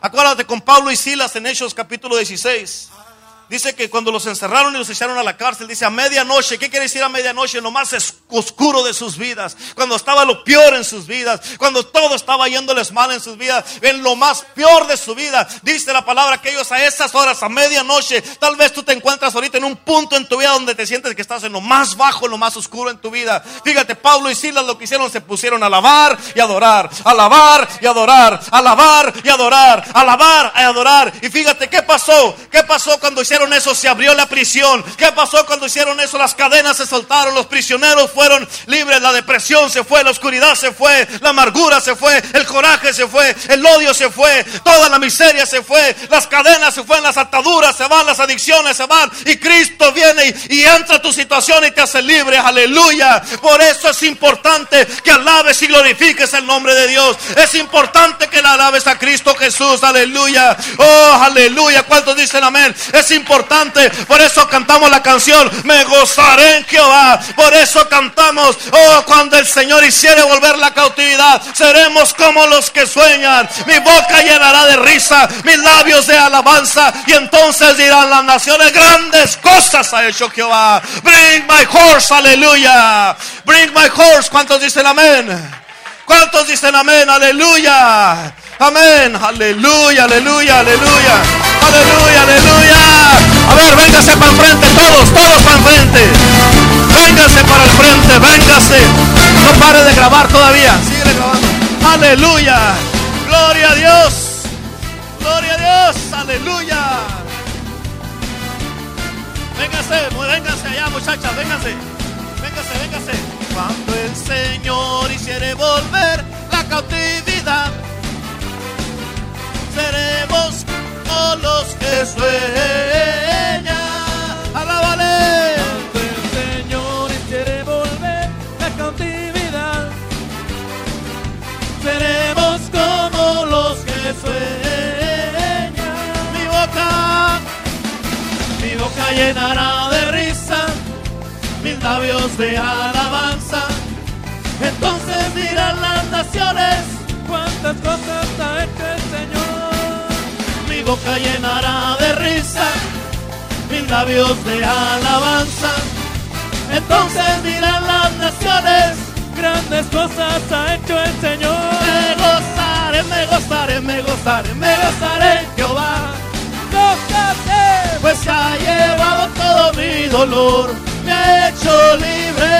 Acuérdate con Pablo y Silas en Hechos capítulo 16. Dice que cuando los encerraron y los echaron a la cárcel, dice a medianoche, ¿qué quiere decir a medianoche? Nomás es oscuro de sus vidas, cuando estaba lo peor en sus vidas, cuando todo estaba yéndoles mal en sus vidas, en lo más peor de su vida. Dice la palabra que ellos a esas horas, a medianoche, tal vez tú te encuentras ahorita en un punto en tu vida donde te sientes que estás en lo más bajo, en lo más oscuro en tu vida. Fíjate, Pablo y Silas lo que hicieron, se pusieron a alabar y adorar, alabar y adorar, alabar y adorar, alabar y adorar. Y fíjate, ¿qué pasó? ¿Qué pasó cuando hicieron eso? Se abrió la prisión. ¿Qué pasó cuando hicieron eso? Las cadenas se soltaron, los prisioneros fueron libres, la depresión se fue, la oscuridad se fue, la amargura se fue, el coraje se fue, el odio se fue, toda la miseria se fue, las cadenas se fueron, las ataduras se van, las adicciones se van y Cristo viene y, entra a tu situación y te hace libre, aleluya. Por eso es importante que alabes y glorifiques el nombre de Dios. Es importante que le alabes a Cristo Jesús, aleluya. Oh, aleluya. ¿Cuántos dicen amén? Es importante, por eso cantamos la canción, me gozaré en Jehová. Por eso cantamos, oh, cuando el Señor hiciere volver la cautividad, seremos como los que sueñan. Mi boca llenará de risa, mis labios de alabanza, y entonces dirán las naciones, grandes cosas ha hecho Jehová. Bring my horse, aleluya. Bring my horse. ¿Cuántos dicen amén? ¿Cuántos dicen amén? Aleluya. Amén. Aleluya, aleluya, aleluya. Aleluya, aleluya. A ver, véngase para el frente, todos, todos para el frente. Véngase para el frente, véngase. No pare de grabar todavía. Sigue grabando. Aleluya. Gloria a Dios. Gloria a Dios. Aleluya. Véngase, véngase allá, muchachas, véngase. Véngase, véngase. Cuando el Señor hiciere volver la cautividad, seremos como los que sueñan. Llenará de risa, mis labios de alabanza. Entonces dirán las naciones, cuántas cosas ha hecho el Señor. mi boca llenará de risa, mis labios de alabanza. Entonces dirán las naciones, Grandes cosas ha hecho el Señor. me gozaré, me gozaré, me gozaré, me gozaré Jehová. ¡Gózate! pues ha llevado todo mi dolor, me ha hecho libre.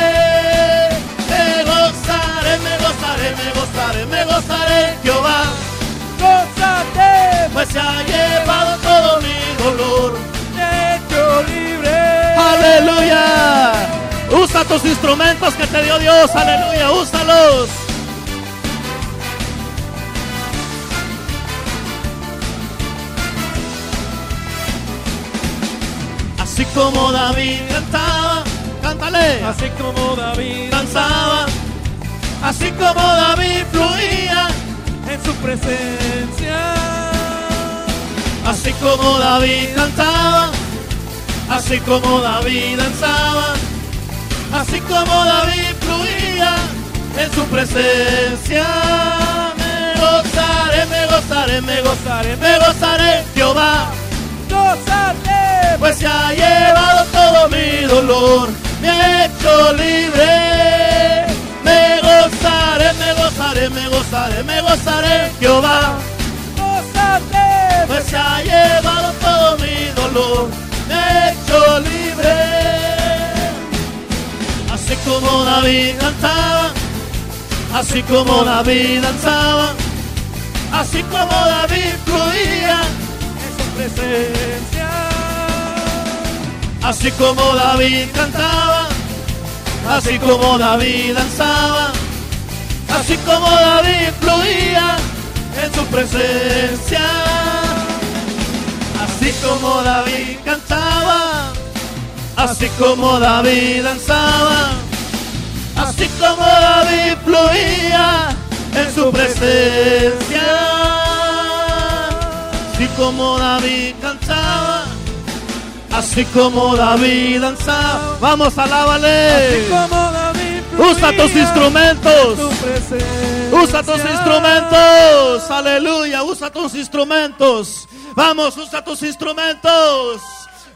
Me gozaré, me gozaré, me gozaré, me gozaré Jehová, ¡Gózate! pues ha llevado todo mi dolor. Me he hecho libre. Aleluya. Usa tus instrumentos que te dio Dios, aleluya, úsalos. Como David cantaba, cántale. Así como David danzaba, así como David fluía, en su presencia. así como David cantaba, así como David danzaba, así como David fluía en su presencia. Me gozaré, me gozaré, me gozaré, me gozaré, Jehová, ¡Gózate! Pues se ha llevado todo mi dolor, me ha hecho libre. Me gozaré, me gozaré, me gozaré, me gozaré, Jehová. ¡Gózate! pues se ha llevado todo mi dolor, me ha hecho libre. Así como David cantaba, así como David danzaba, así como David fluía, en su presencia. Así como David cantaba, así como David danzaba, así como David fluía en su presencia. Así como David cantaba, así como David danzaba, así como David fluía en su presencia. Así como David cantaba, así como David danzaba. Vamos, alábale. Así como David Usa tus instrumentos. Usa tus instrumentos. Aleluya. Usa tus instrumentos. Vamos, usa tus instrumentos.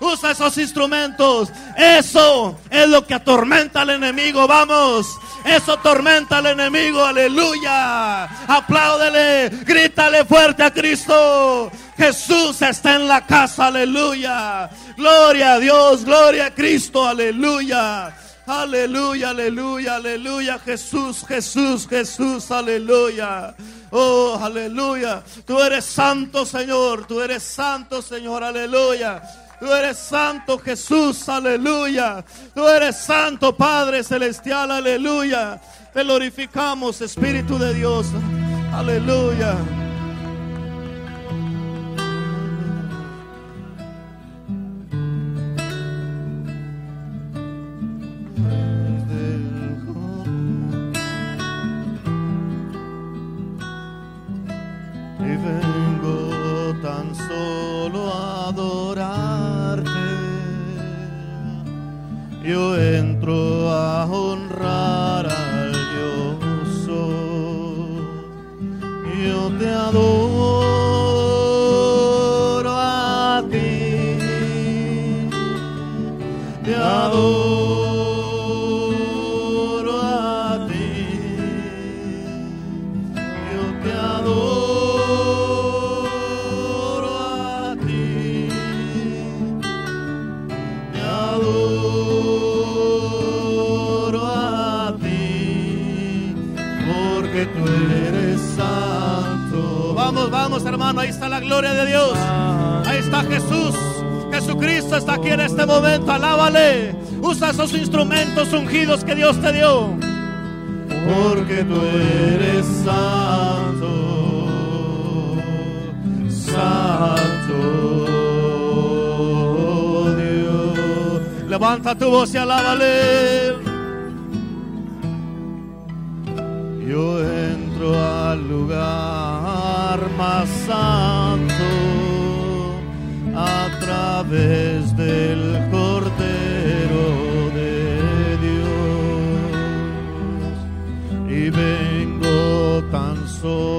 Usa esos instrumentos. Eso es lo que atormenta al enemigo. Vamos. Eso atormenta al enemigo. Aleluya. Apláudele. Grítale fuerte a Cristo. Jesús está en la casa. Aleluya. Gloria a Dios. Gloria a Cristo. Aleluya. Aleluya, aleluya, aleluya. Jesús, Jesús, Jesús, aleluya. Oh, aleluya. Tú eres santo, Señor. Tú eres santo, Señor. Aleluya. Tú eres santo, Jesús. Aleluya. Tú eres santo, Padre Celestial. Aleluya. Te glorificamos, Espíritu de Dios. Aleluya. Dios te dio. porque tú eres santo, santo Dios. Levanta tu voz y alábale. Yo entro al lugar más santo a través del tan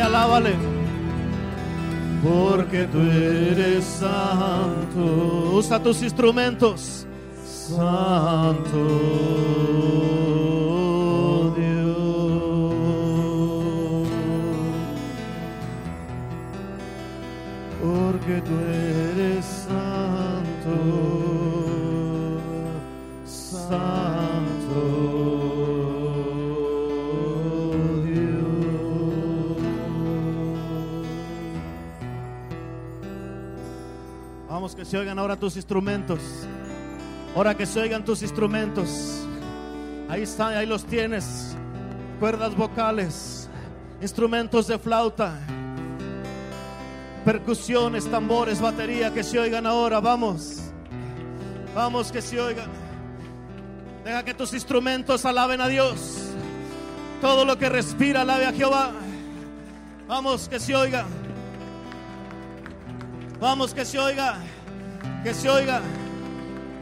alábale. Porque tú eres santo. Usa tus instrumentos. Santo Dios. Porque tú eres que se oigan ahora tus instrumentos. Ahora que se oigan tus instrumentos. Ahí están, ahí los tienes. Cuerdas vocales, instrumentos de flauta, percusiones, tambores, batería, que se oigan ahora. Vamos. Vamos que se oigan. Deja que tus instrumentos alaben a Dios. Todo lo que respira, alabe a Jehová. Vamos que se oiga. Vamos que se oiga. Que se oiga.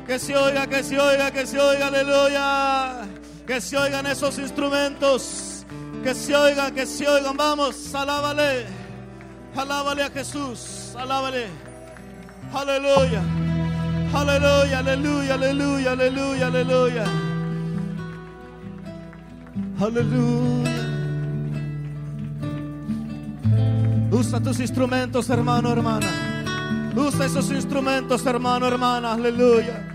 Que se oiga, que se oiga, que se oiga, aleluya. Que se oigan esos instrumentos. Que se oigan, que se oigan. Vamos, alábale. Alábale a Jesús. Alábale. Aleluya. Aleluya, aleluya, aleluya, aleluya, aleluya. Aleluya. Usa tus instrumentos, hermano, hermana. Usa esos instrumentos, hermano, hermana. Aleluya.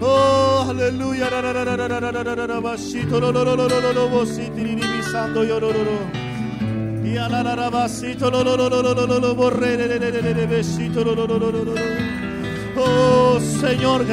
Oh, aleluya. Y Oh, Señor, gracias.